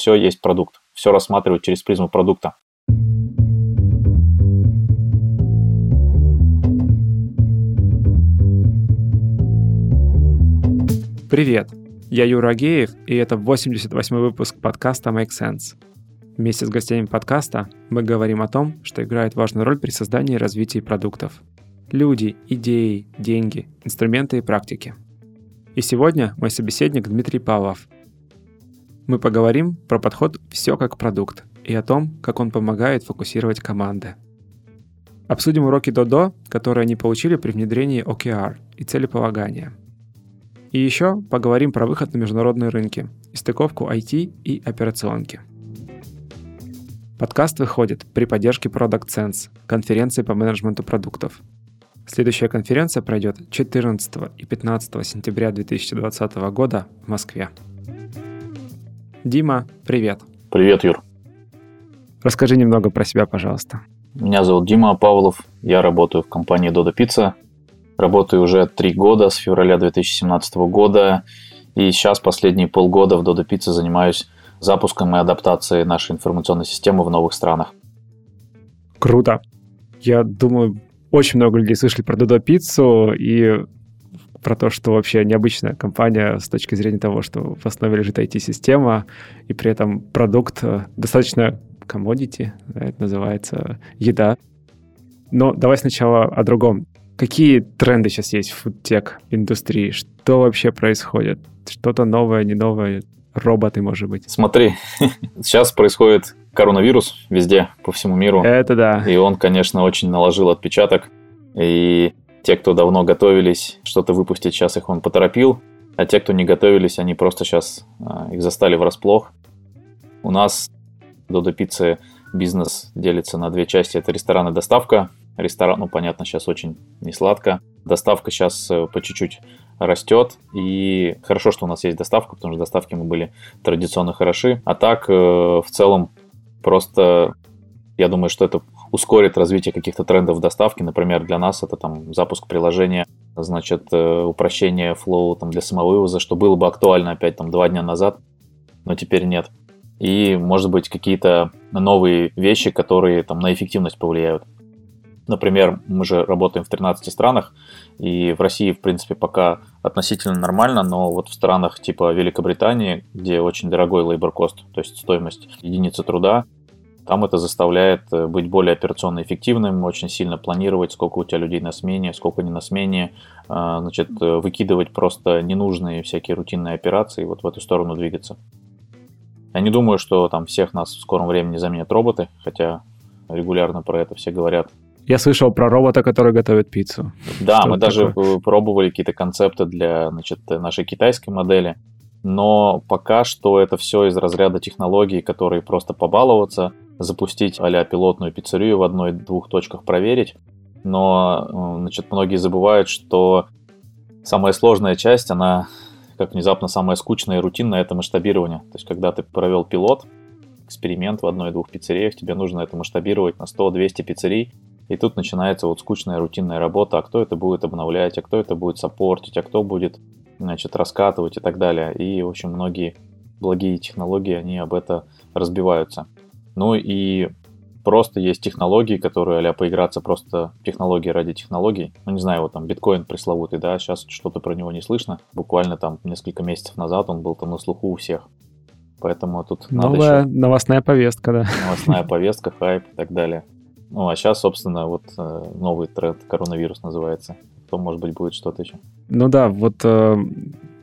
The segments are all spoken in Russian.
все есть продукт, все рассматривать через призму продукта. Привет, я Юра Агеев, и это 88-й выпуск подкаста Make Sense. Вместе с гостями подкаста мы говорим о том, что играет важную роль при создании и развитии продуктов. Люди, идеи, деньги, инструменты и практики. И сегодня мой собеседник Дмитрий Павлов. Мы поговорим про подход «все как продукт» и о том, как он помогает фокусировать команды. Обсудим уроки Додо, которые они получили при внедрении OKR и целеполагания – и еще поговорим про выход на международные рынки и стыковку IT и операционки. Подкаст выходит при поддержке Product Sense, конференции по менеджменту продуктов. Следующая конференция пройдет 14 и 15 сентября 2020 года в Москве. Дима, привет. Привет, Юр. Расскажи немного про себя, пожалуйста. Меня зовут Дима Павлов, я работаю в компании Dodo Pizza – Работаю уже три года, с февраля 2017 года. И сейчас последние полгода в Dodo Pizza занимаюсь запуском и адаптацией нашей информационной системы в новых странах. Круто. Я думаю, очень много людей слышали про Dodo Pizza и про то, что вообще необычная компания с точки зрения того, что в основе лежит IT-система, и при этом продукт э, достаточно commodity, это называется еда. Но давай сначала о другом. Какие тренды сейчас есть в фудтек индустрии? Что вообще происходит? Что-то новое, не новое? Роботы, может быть? Смотри, сейчас происходит коронавирус везде, по всему миру. Это да. И он, конечно, очень наложил отпечаток. И те, кто давно готовились что-то выпустить, сейчас их он поторопил. А те, кто не готовились, они просто сейчас а, их застали врасплох. У нас Додо Пиццы бизнес делится на две части. Это ресторан и доставка. Ресторан, ну, понятно, сейчас очень не сладко. Доставка сейчас э, по чуть-чуть растет. И хорошо, что у нас есть доставка, потому что доставки мы были традиционно хороши. А так, э, в целом, просто я думаю, что это ускорит развитие каких-то трендов в доставке. Например, для нас это там запуск приложения, значит, э, упрощение флоу там, для самовывоза, что было бы актуально опять там два дня назад, но теперь нет. И, может быть, какие-то новые вещи, которые там на эффективность повлияют. Например, мы же работаем в 13 странах, и в России, в принципе, пока относительно нормально, но вот в странах типа Великобритании, где очень дорогой labor cost, то есть стоимость единицы труда, там это заставляет э, быть более операционно эффективным, очень сильно планировать, сколько у тебя людей на смене, сколько не на смене, э, значит, э, выкидывать просто ненужные всякие рутинные операции, вот в эту сторону двигаться. Я не думаю, что там всех нас в скором времени заменят роботы, хотя регулярно про это все говорят. Я слышал про робота, который готовит пиццу. Да, Что мы даже такое? пробовали какие-то концепты для значит, нашей китайской модели. Но пока что это все из разряда технологий, которые просто побаловаться, запустить а пилотную пиццерию в одной-двух точках проверить. Но э, значит, многие забывают, что самая сложная часть, она как внезапно самая скучная и рутинная, это масштабирование. То есть, когда ты провел пилот, эксперимент в одной-двух пиццериях, тебе нужно это масштабировать на 100-200 пиццерий, и тут начинается вот скучная рутинная работа, а кто это будет обновлять, а кто это будет саппортить, а кто будет, значит, раскатывать и так далее. И, в общем, многие благие технологии, они об это разбиваются. Ну и просто есть технологии, которые а поиграться просто технологии ради технологий. Ну, не знаю, вот там биткоин пресловутый, да, сейчас что-то про него не слышно. Буквально там несколько месяцев назад он был там на слуху у всех. Поэтому тут Новая надо еще... новостная повестка, да. Новостная повестка, хайп и так далее. Ну, а сейчас, собственно, вот э, новый тренд коронавирус называется. То, может быть, будет что-то еще. Ну да, вот э,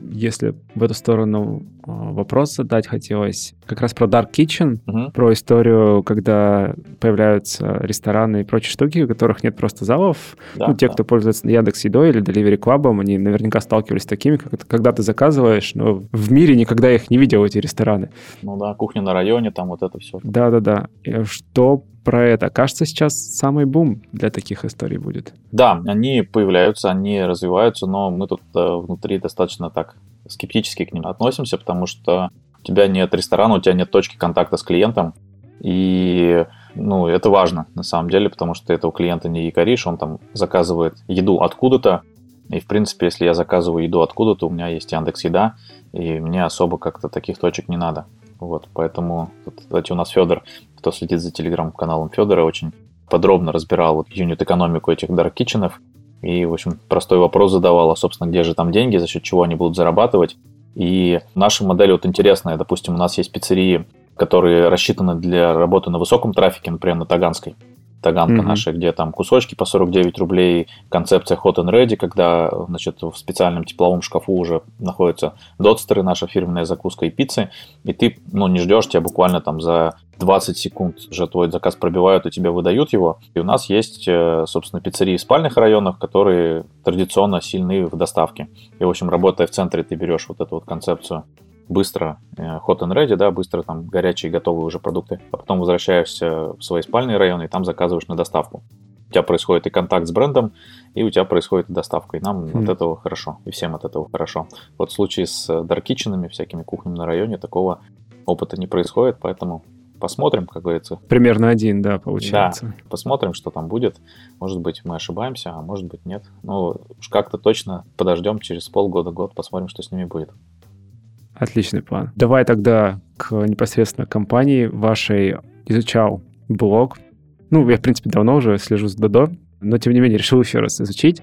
если в эту сторону э, вопрос задать хотелось, как раз про Dark Kitchen, угу. про историю, когда появляются рестораны и прочие штуки, у которых нет просто залов. Да, ну, те, да. кто пользуется Яндекс Едой или Delivery Club, они наверняка сталкивались с такими, как когда ты заказываешь, но в мире никогда их не видел, эти рестораны. Ну да, кухня на районе, там вот это все. Да-да-да. Что про это. Кажется, сейчас самый бум для таких историй будет. Да, они появляются, они развиваются, но мы тут э, внутри достаточно так скептически к ним относимся, потому что у тебя нет ресторана, у тебя нет точки контакта с клиентом, и ну, это важно на самом деле, потому что это у клиента не якоришь, он там заказывает еду откуда-то, и, в принципе, если я заказываю еду откуда-то, у меня есть Яндекс Еда, и мне особо как-то таких точек не надо. Вот, поэтому, кстати, у нас Федор, кто следит за телеграм-каналом Федора, очень подробно разбирал вот юнит-экономику этих Kitchen. И, в общем, простой вопрос задавал, а, собственно, где же там деньги, за счет чего они будут зарабатывать. И наша модель вот интересная. Допустим, у нас есть пиццерии, которые рассчитаны для работы на высоком трафике, например, на Таганской. Таганка mm-hmm. наша, где там кусочки по 49 рублей, концепция hot and ready, когда значит, в специальном тепловом шкафу уже находятся дотстеры, наша фирменная закуска и пиццы, и ты ну, не ждешь, тебя буквально там за 20 секунд уже твой заказ пробивают и тебе выдают его. И у нас есть, э, собственно, пиццерии в спальных районах, которые традиционно сильны в доставке. И, в общем, работая в центре, ты берешь вот эту вот концепцию быстро э, hot and ready, да, быстро там горячие готовые уже продукты, а потом возвращаешься в свои спальные районы и там заказываешь на доставку. У тебя происходит и контакт с брендом, и у тебя происходит и доставка. И нам mm. от этого хорошо, и всем от этого хорошо. Вот в случае с даркичинами, всякими кухнями на районе, такого опыта не происходит, поэтому посмотрим, как говорится. Примерно один, да, получается. Да, посмотрим, что там будет. Может быть, мы ошибаемся, а может быть, нет. Ну, уж как-то точно подождем через полгода-год, посмотрим, что с ними будет. Отличный план. Давай тогда к непосредственно компании вашей изучал блог. Ну, я, в принципе, давно уже слежу за Додо, но, тем не менее, решил еще раз изучить.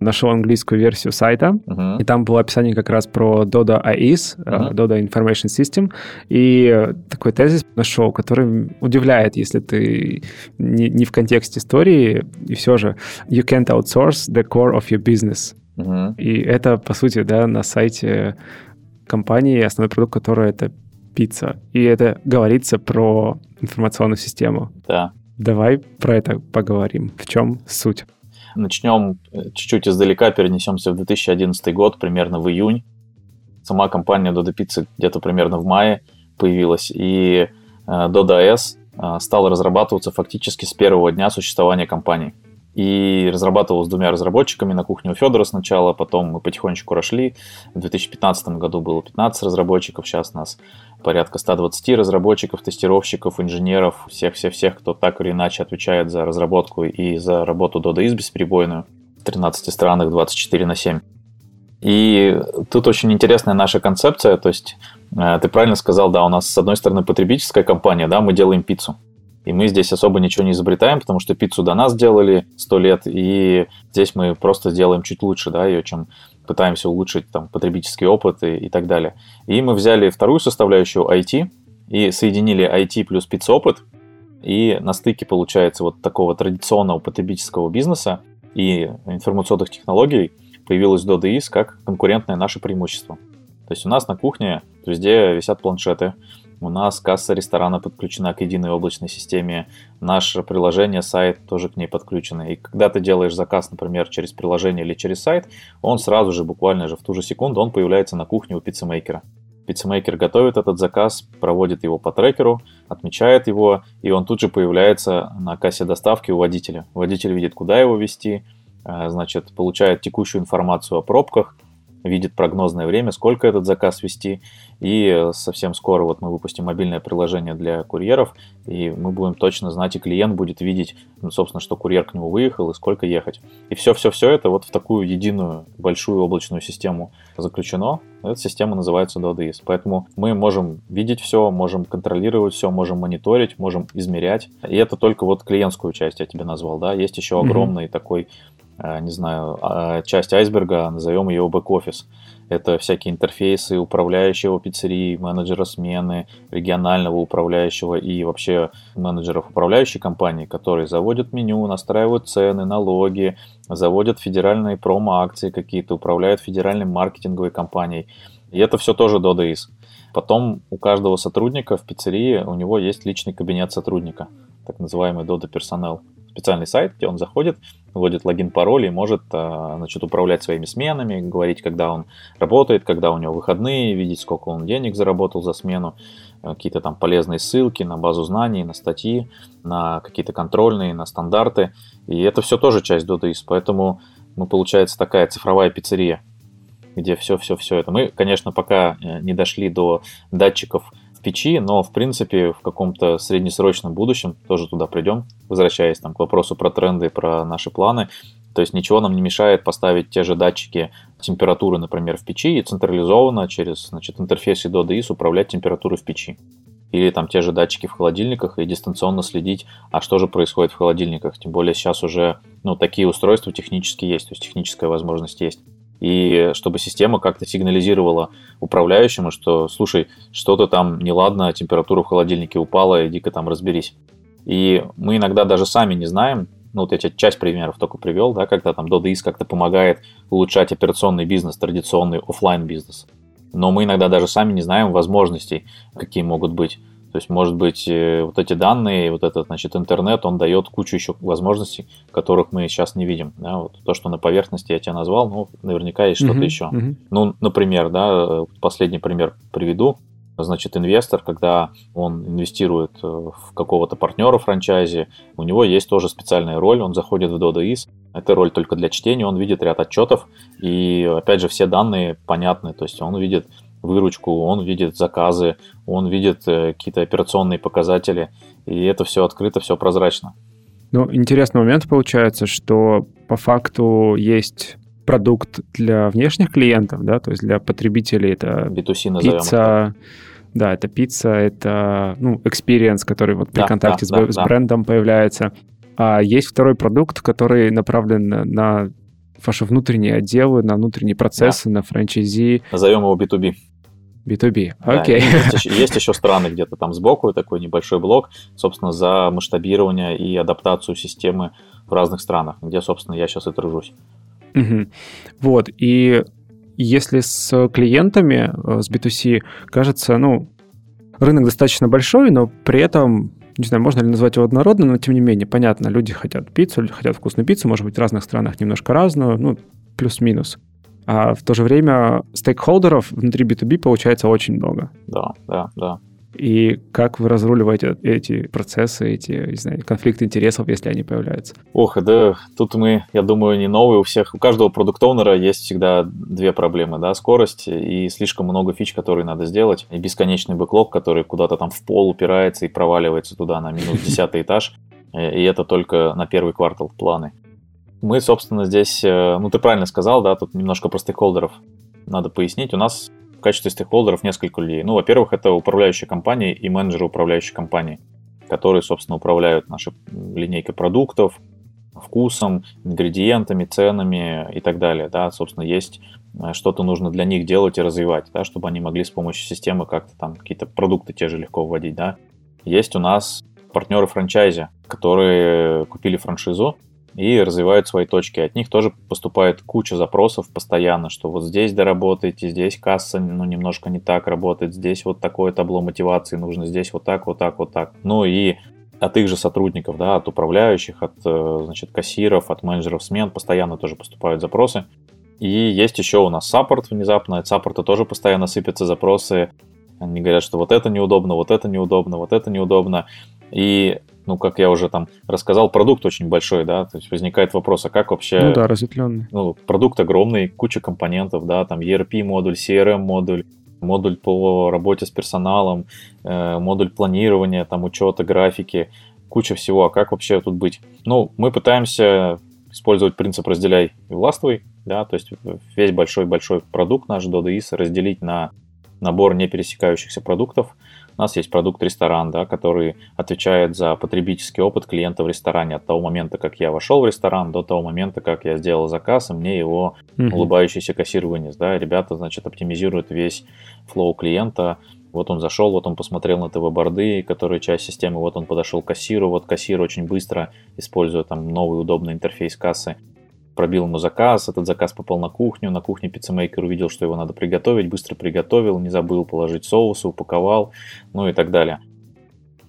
Нашел английскую версию сайта, uh-huh. и там было описание как раз про Dodo AIS, uh-huh. Dodo Information System, и такой тезис нашел, который удивляет, если ты не, не в контексте истории, и все же you can't outsource the core of your business. Uh-huh. И это, по сути, да, на сайте компании основной продукт, который это пицца. И это говорится про информационную систему. Да. Давай про это поговорим. В чем суть? Начнем э, чуть-ччуть издалека, перенесемся в 2011 год, примерно в июнь. Сама компания Dodo Pizza где-то примерно в мае появилась, и э, Dodo S э, стала разрабатываться фактически с первого дня существования компании и разрабатывал с двумя разработчиками на кухне у Федора сначала, потом мы потихонечку росли. В 2015 году было 15 разработчиков, сейчас нас порядка 120 разработчиков, тестировщиков, инженеров, всех-всех-всех, кто так или иначе отвечает за разработку и за работу DodoIS бесперебойную в 13 странах 24 на 7. И тут очень интересная наша концепция, то есть э, ты правильно сказал, да, у нас с одной стороны потребительская компания, да, мы делаем пиццу. И мы здесь особо ничего не изобретаем, потому что пиццу до нас делали сто лет, и здесь мы просто сделаем чуть лучше, да, ее, чем пытаемся улучшить там потребительский опыт и, и так далее. И мы взяли вторую составляющую IT и соединили IT плюс пиццопыт, и на стыке получается вот такого традиционного потребительского бизнеса и информационных технологий появилась DoDIS как конкурентное наше преимущество. То есть у нас на кухне везде висят планшеты, у нас касса ресторана подключена к единой облачной системе. Наше приложение, сайт тоже к ней подключены. И когда ты делаешь заказ, например, через приложение или через сайт, он сразу же, буквально же в ту же секунду, он появляется на кухне у пиццемейкера. Пиццемейкер готовит этот заказ, проводит его по трекеру, отмечает его, и он тут же появляется на кассе доставки у водителя. Водитель видит, куда его вести, э, значит, получает текущую информацию о пробках, видит прогнозное время, сколько этот заказ вести. И совсем скоро вот мы выпустим мобильное приложение для курьеров, и мы будем точно знать, и клиент будет видеть, ну, собственно, что курьер к нему выехал и сколько ехать. И все-все-все это вот в такую единую большую облачную систему заключено. Эта система называется DoDIS. Поэтому мы можем видеть все, можем контролировать все, можем мониторить, можем измерять. И это только вот клиентскую часть я тебе назвал, да. Есть еще огромный mm-hmm. такой Э, не знаю, а, часть айсберга, назовем ее бэк-офис. Это всякие интерфейсы управляющего пиццерии, менеджера смены, регионального управляющего и вообще менеджеров управляющей компании, которые заводят меню, настраивают цены, налоги, заводят федеральные промо-акции какие-то, управляют федеральной маркетинговой компанией. И это все тоже DoDAIS. Потом у каждого сотрудника в пиццерии у него есть личный кабинет сотрудника, так называемый Dodo персонал специальный сайт, где он заходит, вводит логин, пароль и может а, значит, управлять своими сменами, говорить, когда он работает, когда у него выходные, видеть, сколько он денег заработал за смену, э, какие-то там полезные ссылки на базу знаний, на статьи, на какие-то контрольные, на стандарты. И это все тоже часть DoDIS, поэтому мы, получается, такая цифровая пиццерия, где все-все-все это. Мы, конечно, пока э, не дошли до датчиков печи, но в принципе в каком-то среднесрочном будущем тоже туда придем, возвращаясь там к вопросу про тренды, про наши планы. То есть ничего нам не мешает поставить те же датчики температуры, например, в печи и централизованно через значит, интерфейс IDO управлять температурой в печи. Или там те же датчики в холодильниках и дистанционно следить, а что же происходит в холодильниках. Тем более сейчас уже ну, такие устройства технически есть, то есть техническая возможность есть. И чтобы система как-то сигнализировала управляющему, что, слушай, что-то там неладно, температура в холодильнике упала, иди-ка там разберись. И мы иногда даже сами не знаем, ну вот я тебе часть примеров только привел, да, когда там DoDIS как-то помогает улучшать операционный бизнес, традиционный офлайн бизнес. Но мы иногда даже сами не знаем возможностей, какие могут быть. То есть, может быть, э, вот эти данные, вот этот, значит, интернет, он дает кучу еще возможностей, которых мы сейчас не видим. Да? Вот то, что на поверхности я тебе назвал, ну, наверняка есть что-то uh-huh, еще. Uh-huh. Ну, например, да, э, последний пример приведу значит, инвестор, когда он инвестирует э, в какого-то партнера франчайзи, у него есть тоже специальная роль, он заходит в DodoIS, это роль только для чтения, он видит ряд отчетов, и, опять же, все данные понятны, то есть он видит выручку, он видит заказы, он видит э, какие-то операционные показатели, и это все открыто, все прозрачно. Ну, интересный момент получается, что по факту есть продукт для внешних клиентов, да, то есть для потребителей это B2C, пицца, да, это пицца, это, ну, experience, который вот при да, контакте да, с, да, с брендом да. появляется. А есть второй продукт, который направлен на ваши внутренние отделы, на внутренние процессы, да. на франчайзи. Назовем его B2B. B2B, окей. Okay. Да, есть, есть еще страны где-то там сбоку, такой небольшой блок, собственно, за масштабирование и адаптацию системы в разных странах, где, собственно, я сейчас и тружусь. Угу. Вот, и если с клиентами, э, с B2C, кажется, ну, рынок достаточно большой, но при этом, не знаю, можно ли назвать его однородным, но тем не менее, понятно, люди хотят пиццу, хотят вкусную пиццу, может быть, в разных странах немножко разную, ну, плюс-минус. А в то же время стейкхолдеров внутри B2B получается очень много. Да, да, да и как вы разруливаете эти процессы, эти, не знаю, конфликты интересов, если они появляются? Ох, да, тут мы, я думаю, не новые у всех. У каждого продукт-оунера есть всегда две проблемы, да, скорость и слишком много фич, которые надо сделать, и бесконечный бэклог, который куда-то там в пол упирается и проваливается туда на минус десятый этаж, э, и это только на первый квартал планы. Мы, собственно, здесь, э, ну, ты правильно сказал, да, тут немножко про стейкхолдеров надо пояснить. У нас в качестве стейкхолдеров несколько людей. Ну, во-первых, это управляющие компании и менеджеры управляющей компании, которые, собственно, управляют нашей линейкой продуктов, вкусом, ингредиентами, ценами и так далее. Да, собственно, есть э, что-то нужно для них делать и развивать, да, чтобы они могли с помощью системы как-то там какие-то продукты те же легко вводить. Да. Есть у нас партнеры франчайзи, которые купили франшизу, и развивают свои точки. От них тоже поступает куча запросов постоянно, что вот здесь доработайте, здесь касса ну, немножко не так работает, здесь вот такое табло мотивации нужно, здесь вот так, вот так, вот так. Ну и от их же сотрудников, да, от управляющих, от э, значит, кассиров, от менеджеров смен постоянно тоже поступают запросы. И есть еще у нас саппорт внезапно, от саппорта тоже постоянно сыпятся запросы. Они говорят, что вот это неудобно, вот это неудобно, вот это неудобно. И ну, как я уже там рассказал, продукт очень большой, да, то есть возникает вопрос, а как вообще... Ну да, разветвленный. Ну, продукт огромный, куча компонентов, да, там ERP-модуль, CRM-модуль, модуль по работе с персоналом, э, модуль планирования, там, учета, графики, куча всего, а как вообще тут быть? Ну, мы пытаемся использовать принцип «разделяй и властвуй», да, то есть весь большой-большой продукт наш DoDIS разделить на набор не пересекающихся продуктов – у нас есть продукт ресторан, да, который отвечает за потребительский опыт клиента в ресторане от того момента, как я вошел в ресторан, до того момента, как я сделал заказ, и мне его mm-hmm. улыбающийся кассир вынес. Да. Ребята, значит, оптимизируют весь флоу клиента, вот он зашел, вот он посмотрел на ТВ-борды, которые часть системы, вот он подошел к кассиру, вот кассир очень быстро, используя там новый удобный интерфейс кассы, пробил ему заказ, этот заказ попал на кухню, на кухне пиццемейкер увидел, что его надо приготовить, быстро приготовил, не забыл положить соусы, упаковал, ну и так далее.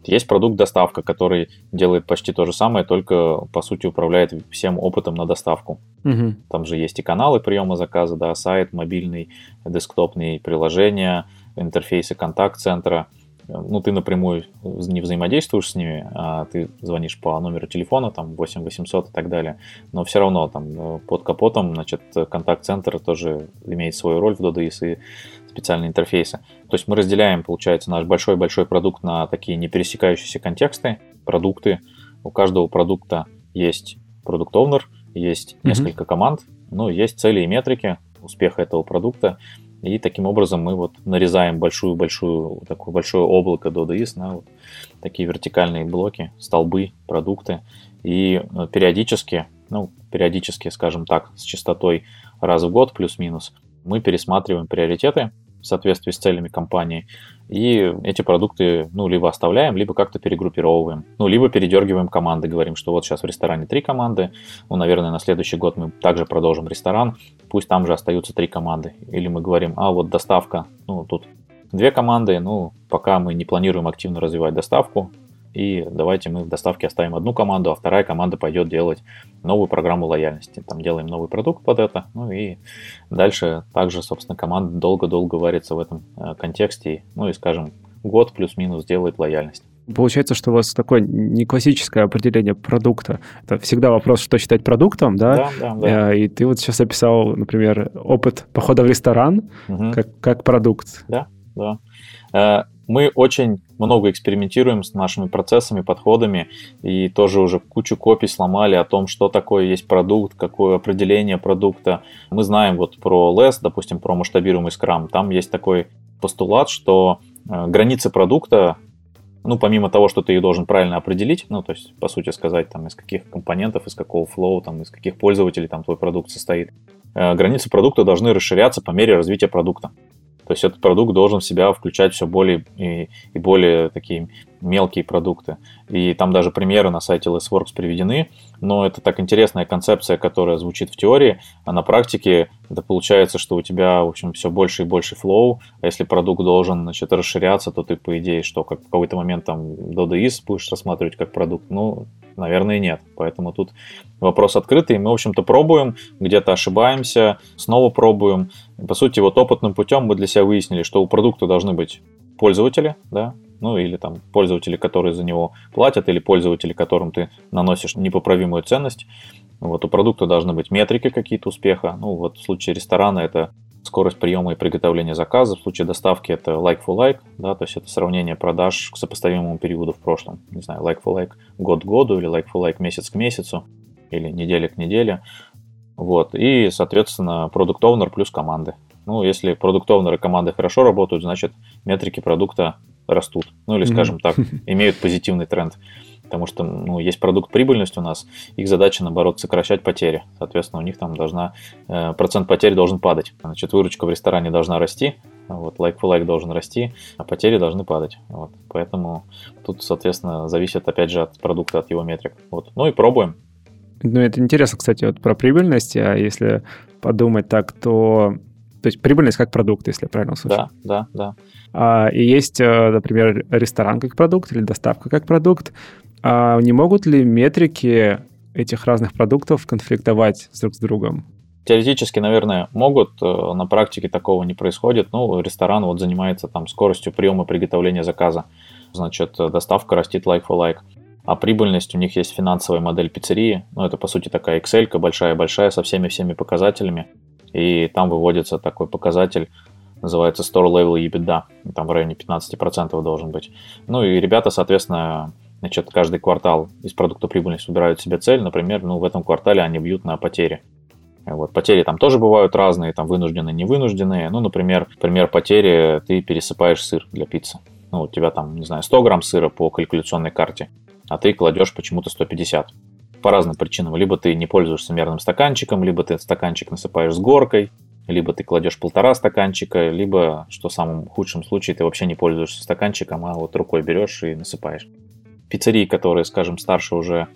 Есть продукт доставка, который делает почти то же самое, только по сути управляет всем опытом на доставку. Угу. Там же есть и каналы приема заказа, да, сайт, мобильный, десктопные приложения, интерфейсы контакт-центра – ну, ты напрямую не взаимодействуешь с ними, а ты звонишь по номеру телефона, там, 8 800 и так далее, но все равно там э, под капотом, значит, контакт-центр тоже имеет свою роль в DDIS и специальные интерфейсы. То есть мы разделяем, получается, наш большой-большой продукт на такие не пересекающиеся контексты, продукты. У каждого продукта есть продукт-овнер, есть mm-hmm. несколько команд, ну, есть цели и метрики, успеха этого продукта. И таким образом мы вот нарезаем большую-большую, такое большое облако DodaIS на вот такие вертикальные блоки, столбы, продукты. И э, периодически, ну, периодически, скажем так, с частотой раз в год плюс-минус, мы пересматриваем приоритеты в соответствии с целями компании. И эти продукты, ну, либо оставляем, либо как-то перегруппировываем. Ну, либо передергиваем команды, говорим, что вот сейчас в ресторане три команды, ну, наверное, на следующий год мы также продолжим ресторан, пусть там же остаются три команды. Или мы говорим, а вот доставка, ну, тут две команды, ну, пока мы не планируем активно развивать доставку, и давайте мы в доставке оставим одну команду, а вторая команда пойдет делать новую программу лояльности. Там делаем новый продукт под это, ну и дальше также, собственно, команда долго-долго варится в этом э, контексте, ну и, скажем, год плюс-минус делает лояльность. Получается, что у вас такое не классическое определение продукта. Это всегда вопрос, что считать продуктом, да? Да, да, да. Э, и ты вот сейчас описал, например, опыт похода в ресторан угу. как, как продукт. Да, да. Мы очень много экспериментируем с нашими процессами, подходами, и тоже уже кучу копий сломали о том, что такое есть продукт, какое определение продукта. Мы знаем вот про LESS, допустим, про масштабируемый скрам. Там есть такой постулат, что э, границы продукта ну, помимо того, что ты их должен правильно определить, ну, то есть, по сути сказать, там, из каких компонентов, из какого флоу, там, из каких пользователей там твой продукт состоит, э, границы продукта должны расширяться по мере развития продукта. То есть этот продукт должен в себя включать все более и, и более такие мелкие продукты. И там даже примеры на сайте LessWorks приведены, но это так интересная концепция, которая звучит в теории, а на практике это получается, что у тебя, в общем, все больше и больше флоу, а если продукт должен, значит, расширяться, то ты, по идее, что, как в какой-то момент там DodaIS будешь рассматривать как продукт, ну, Наверное, нет. Поэтому тут вопрос открытый. Мы, в общем-то, пробуем, где-то ошибаемся, снова пробуем. По сути, вот опытным путем мы для себя выяснили, что у продукта должны быть пользователи, да, ну или там пользователи, которые за него платят, или пользователи, которым ты наносишь непоправимую ценность. Вот у продукта должны быть метрики какие-то успеха. Ну вот в случае ресторана это скорость приема и приготовления заказа. В случае доставки это like for like, да, то есть это сравнение продаж к сопоставимому периоду в прошлом. Не знаю, like for like год к году или like for like месяц к месяцу или неделя к неделе. Вот. И, соответственно, продукт оунер плюс команды. Ну, если продукт оунер и команды хорошо работают, значит, метрики продукта растут. Ну, или, скажем так, имеют позитивный тренд потому что ну, есть продукт прибыльность у нас, их задача, наоборот, сокращать потери. Соответственно, у них там должна, э, процент потерь должен падать. Значит, выручка в ресторане должна расти, вот, like for like должен расти, а потери должны падать. Вот, поэтому тут, соответственно, зависит, опять же, от продукта, от его метрик. Вот. Ну и пробуем. Ну, это интересно, кстати, вот про прибыльность, а если подумать так, то то есть прибыльность как продукт, если я правильно слышу. Да, да, да. А, и есть, э, например, ресторан как продукт или доставка как продукт. А не могут ли метрики этих разных продуктов конфликтовать друг с другом? Теоретически, наверное, могут, э, на практике такого не происходит. Ну, ресторан вот занимается там скоростью приема приготовления заказа. Значит, доставка растит like for like. А прибыльность у них есть финансовая модель пиццерии. Ну, это, по сути, такая Excel большая-большая со всеми-всеми показателями. И там выводится такой показатель, называется Store Level EBITDA. Там в районе 15% должен быть. Ну и ребята, соответственно, Значит, каждый квартал из продукта прибыльность выбирают себе цель. Например, ну, в этом квартале они бьют на потери. Вот, потери там тоже бывают разные, там вынужденные, невынужденные. Ну, например, пример потери, ты пересыпаешь сыр для пиццы. Ну, у тебя там, не знаю, 100 грамм сыра по калькуляционной карте, а ты кладешь почему-то 150. По разным причинам. Либо ты не пользуешься мерным стаканчиком, либо ты стаканчик насыпаешь с горкой, либо ты кладешь полтора стаканчика, либо, что в самом худшем случае, ты вообще не пользуешься стаканчиком, а вот рукой берешь и насыпаешь пиццерии, которые, скажем, старше уже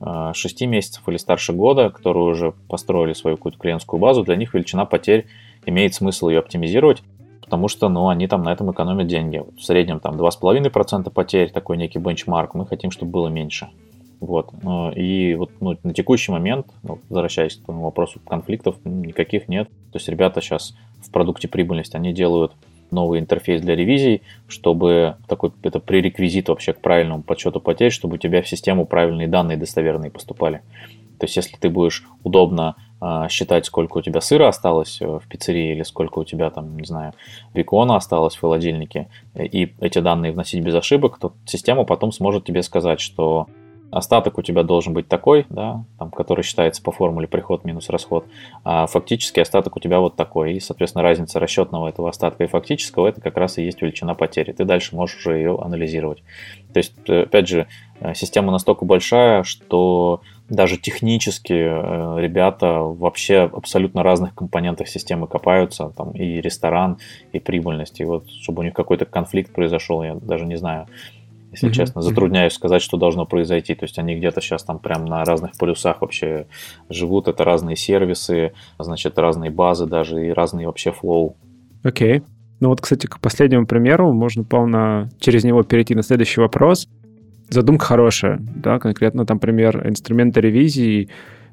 6 э, месяцев или старше года, которые уже построили свою какую-то клиентскую базу, для них величина потерь имеет смысл ее оптимизировать, потому что ну, они там на этом экономят деньги. В среднем там 2,5% потерь, такой некий бенчмарк, мы хотим, чтобы было меньше. Вот. Э, и вот ну, на текущий момент, ну, возвращаясь к вопросу, конфликтов никаких нет. То есть ребята сейчас в продукте прибыльность, они делают новый интерфейс для ревизий, чтобы такой это пререквизит вообще к правильному подсчету потерь, чтобы у тебя в систему правильные данные достоверные поступали. То есть, если ты будешь удобно э, считать, сколько у тебя сыра осталось э, в пиццерии или сколько у тебя там, не знаю, бекона осталось в холодильнике, и эти данные вносить без ошибок, то система потом сможет тебе сказать, что остаток у тебя должен быть такой, да, там, который считается по формуле приход минус расход, а фактически остаток у тебя вот такой. И, соответственно, разница расчетного этого остатка и фактического это как раз и есть величина потери. Ты дальше можешь уже ее анализировать. То есть, э, опять же, э, система настолько большая, что даже технически э, ребята вообще абсолютно разных компонентах системы копаются, там и ресторан, и прибыльность, и вот чтобы у них какой-то конфликт произошел, я даже не знаю, если mm-hmm. честно, затрудняюсь сказать, что должно произойти. То есть они где-то сейчас там прям на разных полюсах вообще живут, это разные сервисы, значит, разные базы даже и разные вообще флоу. Окей. Okay. Ну вот, кстати, к последнему примеру можно полно через него перейти на следующий вопрос задумка хорошая, да, конкретно там пример инструмента ревизии,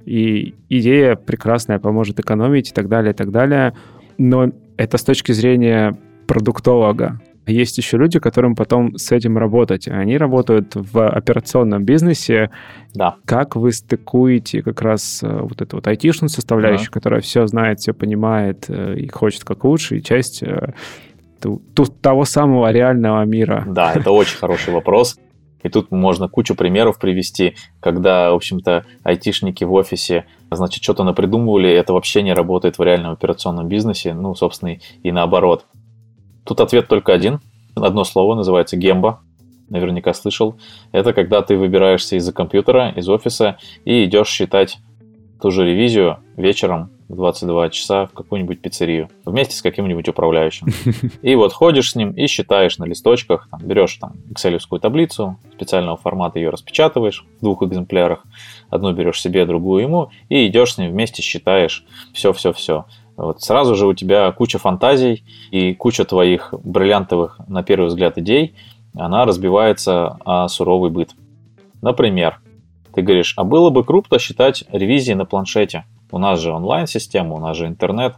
и идея прекрасная, поможет экономить и так далее, и так далее. Но это с точки зрения продуктолога. Есть еще люди, которым потом с этим работать. Они работают в операционном бизнесе. Да. Как вы стыкуете как раз э, вот эту вот айтишную составляющую, да. которая все знает, все понимает э, и хочет как лучше, и часть э, того самого реального мира? Да, это очень хороший вопрос. И тут можно кучу примеров привести, когда, в общем-то, айтишники в офисе, значит, что-то напридумывали, это вообще не работает в реальном операционном бизнесе, ну, собственно, и наоборот. Тут ответ только один. Одно слово называется гемба. Наверняка слышал. Это когда ты выбираешься из-за компьютера, из офиса и идешь считать ту же ревизию вечером в 22 часа в какую-нибудь пиццерию вместе с каким-нибудь управляющим. И вот ходишь с ним и считаешь на листочках, там, берешь там excel таблицу специального формата, ее распечатываешь в двух экземплярах, одну берешь себе, другую ему, и идешь с ним вместе считаешь все-все-все. Вот сразу же у тебя куча фантазий и куча твоих бриллиантовых, на первый взгляд, идей, она разбивается о суровый быт. Например, ты говоришь, а было бы круто считать ревизии на планшете. У нас же онлайн-система, у нас же интернет,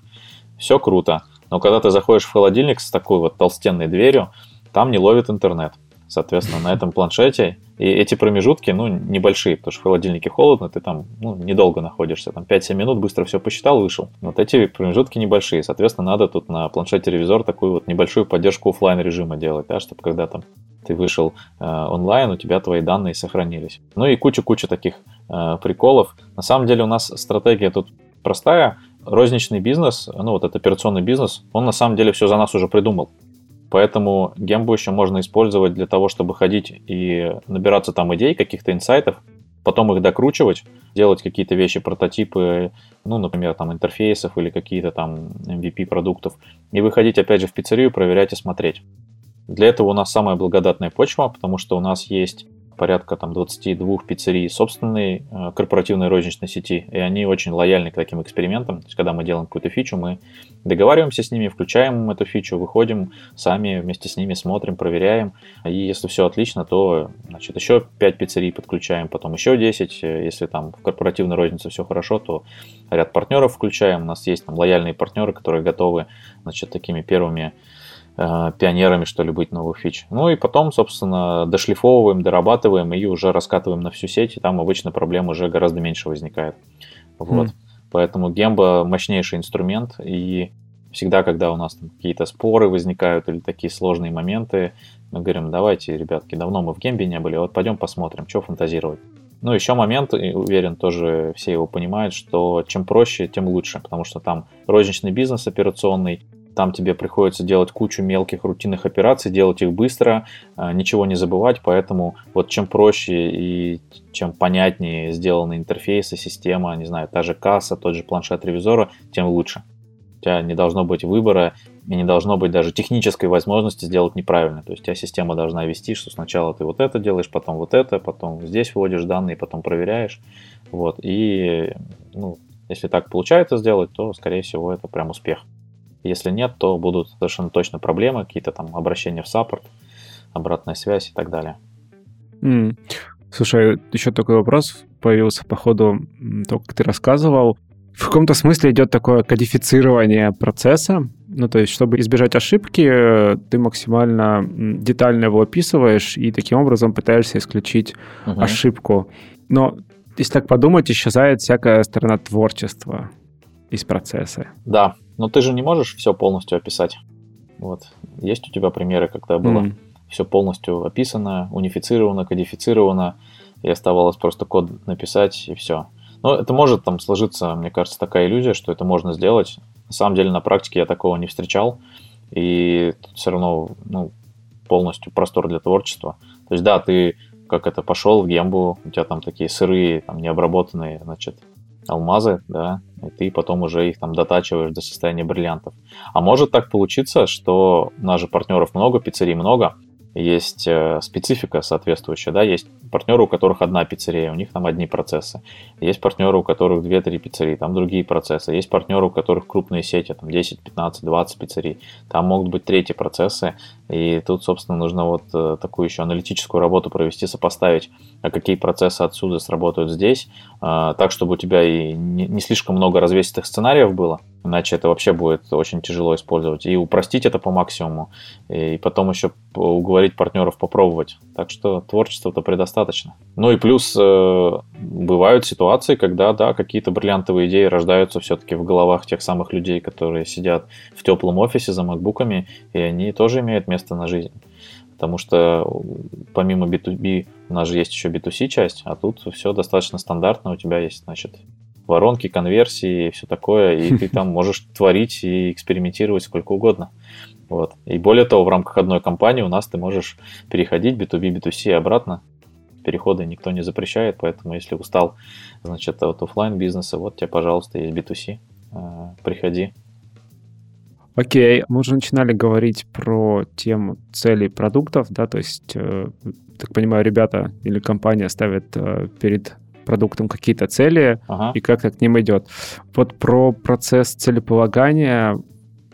все круто. Но когда ты заходишь в холодильник с такой вот толстенной дверью, там не ловит интернет. Соответственно, на этом планшете и эти промежутки, ну, небольшие, потому что в холодильнике холодно, ты там, ну, недолго находишься, там 5-7 минут, быстро все посчитал, вышел. Вот эти промежутки небольшие, соответственно, надо тут на планшете ревизор такую вот небольшую поддержку офлайн режима делать, да, чтобы когда там ты вышел э, онлайн, у тебя твои данные сохранились. Ну и куча-куча таких э, приколов. На самом деле у нас стратегия тут простая. Розничный бизнес, ну вот этот операционный бизнес, он на самом деле все за нас уже придумал. Поэтому гембу еще можно использовать для того, чтобы ходить и набираться там идей, каких-то инсайтов, потом их докручивать, делать какие-то вещи, прототипы, ну, например, там интерфейсов или какие-то там MVP продуктов, и выходить опять же в пиццерию, проверять и смотреть. Для этого у нас самая благодатная почва, потому что у нас есть порядка там 22 пиццерий собственной э, корпоративной розничной сети, и они очень лояльны к таким экспериментам. То есть, когда мы делаем какую-то фичу, мы договариваемся с ними, включаем эту фичу, выходим сами вместе с ними, смотрим, проверяем. И если все отлично, то значит, еще 5 пиццерий подключаем, потом еще 10. Если там в корпоративной рознице все хорошо, то ряд партнеров включаем. У нас есть там лояльные партнеры, которые готовы значит, такими первыми Э, пионерами, что ли, быть новых фич. Ну и потом, собственно, дошлифовываем, дорабатываем и уже раскатываем на всю сеть, и там обычно проблем уже гораздо меньше возникает. Вот. Mm. Поэтому Гемба мощнейший инструмент, и всегда, когда у нас какие-то споры возникают или такие сложные моменты, мы говорим, давайте, ребятки, давно мы в Гембе не были, вот пойдем посмотрим, что фантазировать. Ну, еще момент, уверен, тоже все его понимают, что чем проще, тем лучше, потому что там розничный бизнес операционный, там тебе приходится делать кучу мелких рутинных операций, делать их быстро, а, ничего не забывать, поэтому вот чем проще и чем понятнее сделаны интерфейсы, система, не знаю, та же касса, тот же планшет ревизора, тем лучше. У тебя не должно быть выбора и не должно быть даже технической возможности сделать неправильно. То есть у тебя система должна вести, что сначала ты вот это делаешь, потом вот это, потом здесь вводишь данные, потом проверяешь. Вот. И ну, если так получается сделать, то, скорее всего, это прям успех. Если нет, то будут совершенно точно проблемы, какие-то там обращения в саппорт, обратная связь и так далее. Mm. Слушай, еще такой вопрос появился по ходу того, как ты рассказывал. В каком-то смысле идет такое кодифицирование процесса. Ну, то есть, чтобы избежать ошибки, ты максимально детально его описываешь и таким образом пытаешься исключить uh-huh. ошибку. Но если так подумать, исчезает всякая сторона творчества из процесса. Да, но ты же не можешь все полностью описать. Вот. Есть у тебя примеры, когда было mm. все полностью описано, унифицировано, кодифицировано, и оставалось просто код написать, и все. Но это может там сложиться, мне кажется, такая иллюзия, что это можно сделать. На самом деле на практике я такого не встречал, и тут все равно ну, полностью простор для творчества. То есть да, ты как это пошел в гембу, у тебя там такие сырые, там необработанные, значит, алмазы, да, и ты потом уже их там дотачиваешь до состояния бриллиантов. А может так получиться, что у нас же партнеров много, пиццерий много, есть э, специфика соответствующая, да, есть партнеры, у которых одна пиццерия, у них там одни процессы, есть партнеры, у которых 2-3 пиццерии, там другие процессы, есть партнеры, у которых крупные сети, там 10, 15, 20 пиццерий, там могут быть третьи процессы, и тут, собственно, нужно вот э, такую еще аналитическую работу провести, сопоставить, какие процессы отсюда сработают здесь, а, так, чтобы у тебя и не слишком много развесистых сценариев было, иначе это вообще будет очень тяжело использовать. И упростить это по максимуму, и потом еще уговорить партнеров попробовать. Так что творчества-то предостаточно. Ну и плюс э, бывают ситуации, когда, да, какие-то бриллиантовые идеи рождаются все-таки в головах тех самых людей, которые сидят в теплом офисе за макбуками, и они тоже имеют место на жизнь. Потому что помимо B2B у нас же есть еще B2C часть, а тут все достаточно стандартно. У тебя есть, значит, воронки, конверсии и все такое, и ты там можешь творить и экспериментировать сколько угодно. Вот. И более того, в рамках одной компании у нас ты можешь переходить B2B, B2C и обратно. Переходы никто не запрещает, поэтому если устал значит, от офлайн бизнеса, вот тебе, пожалуйста, есть B2C. Э, приходи. Окей, мы уже начинали говорить про тему целей продуктов, да, то есть, э, так понимаю, ребята или компания ставят э, перед продуктом какие-то цели ага. и как-то к ним идет. Вот про процесс целеполагания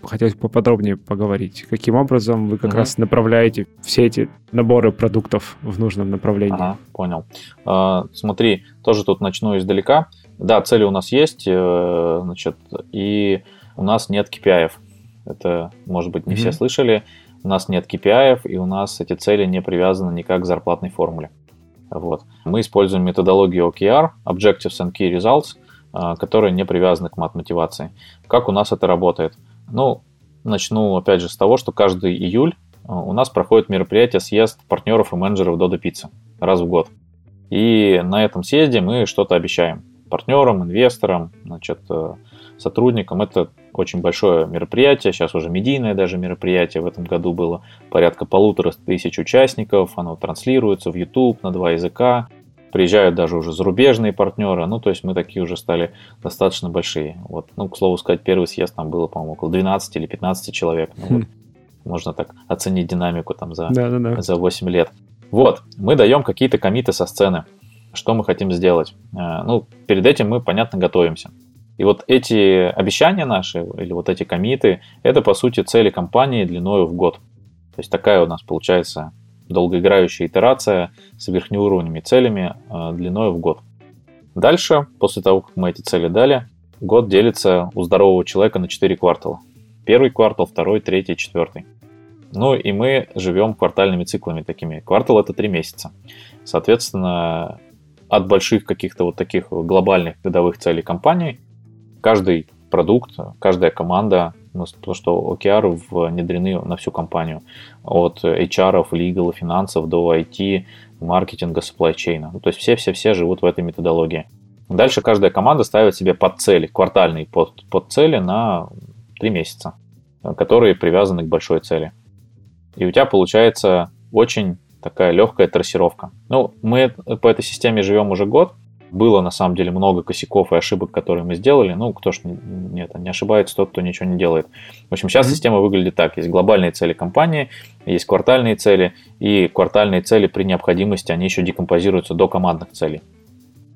хотелось поподробнее поговорить. Каким образом вы как угу. раз направляете все эти наборы продуктов в нужном направлении? Ага, понял. А, смотри, тоже тут начну издалека. Да, цели у нас есть, э, значит, и у нас нет KPI. Это, может быть, не угу. все слышали. У нас нет KPI, и у нас эти цели не привязаны никак к зарплатной формуле. Вот. Мы используем методологию OKR, Objectives and Key Results, а, которая не привязана к мат-мотивации. Как у нас это работает? Ну, начну опять же с того, что каждый июль а, у нас проходит мероприятие съезд партнеров и менеджеров Dodo Pizza раз в год. И на этом съезде мы что-то обещаем партнерам, инвесторам, значит, э, сотрудникам. Это очень большое мероприятие, сейчас уже медийное даже мероприятие. В этом году было порядка полутора тысяч участников. Оно транслируется в YouTube на два языка. Приезжают даже уже зарубежные партнеры. Ну, то есть мы такие уже стали достаточно большие. Вот. Ну, к слову сказать, первый съезд там было, по-моему, около 12 или 15 человек. Ну, вот. Хм. Можно так оценить динамику там за, да, да, да. за 8 лет. Вот, мы даем какие-то комиты со сцены. Что мы хотим сделать? Э, ну, перед этим мы, понятно, готовимся. И вот эти обещания наши, или вот эти комиты, это, по сути, цели компании длиною в год. То есть такая у нас получается долгоиграющая итерация с верхнеуровневыми целями э, длиной в год. Дальше, после того, как мы эти цели дали, год делится у здорового человека на 4 квартала. Первый квартал, второй, третий, четвертый. Ну и мы живем квартальными циклами такими. Квартал это 3 месяца. Соответственно, от больших каких-то вот таких глобальных годовых целей компании каждый продукт, каждая команда, ну, потому что OKR внедрены на всю компанию. От HR, legal, финансов до IT, маркетинга, supply chain. Ну, то есть все-все-все живут в этой методологии. Дальше каждая команда ставит себе под цели, квартальные под цели на 3 месяца, которые привязаны к большой цели. И у тебя получается очень такая легкая трассировка. Ну, мы по этой системе живем уже год, было на самом деле много косяков и ошибок, которые мы сделали. Ну, кто ж не, это, не ошибается, тот, кто ничего не делает. В общем, сейчас mm-hmm. система выглядит так. Есть глобальные цели компании, есть квартальные цели, и квартальные цели при необходимости, они еще декомпозируются до командных целей.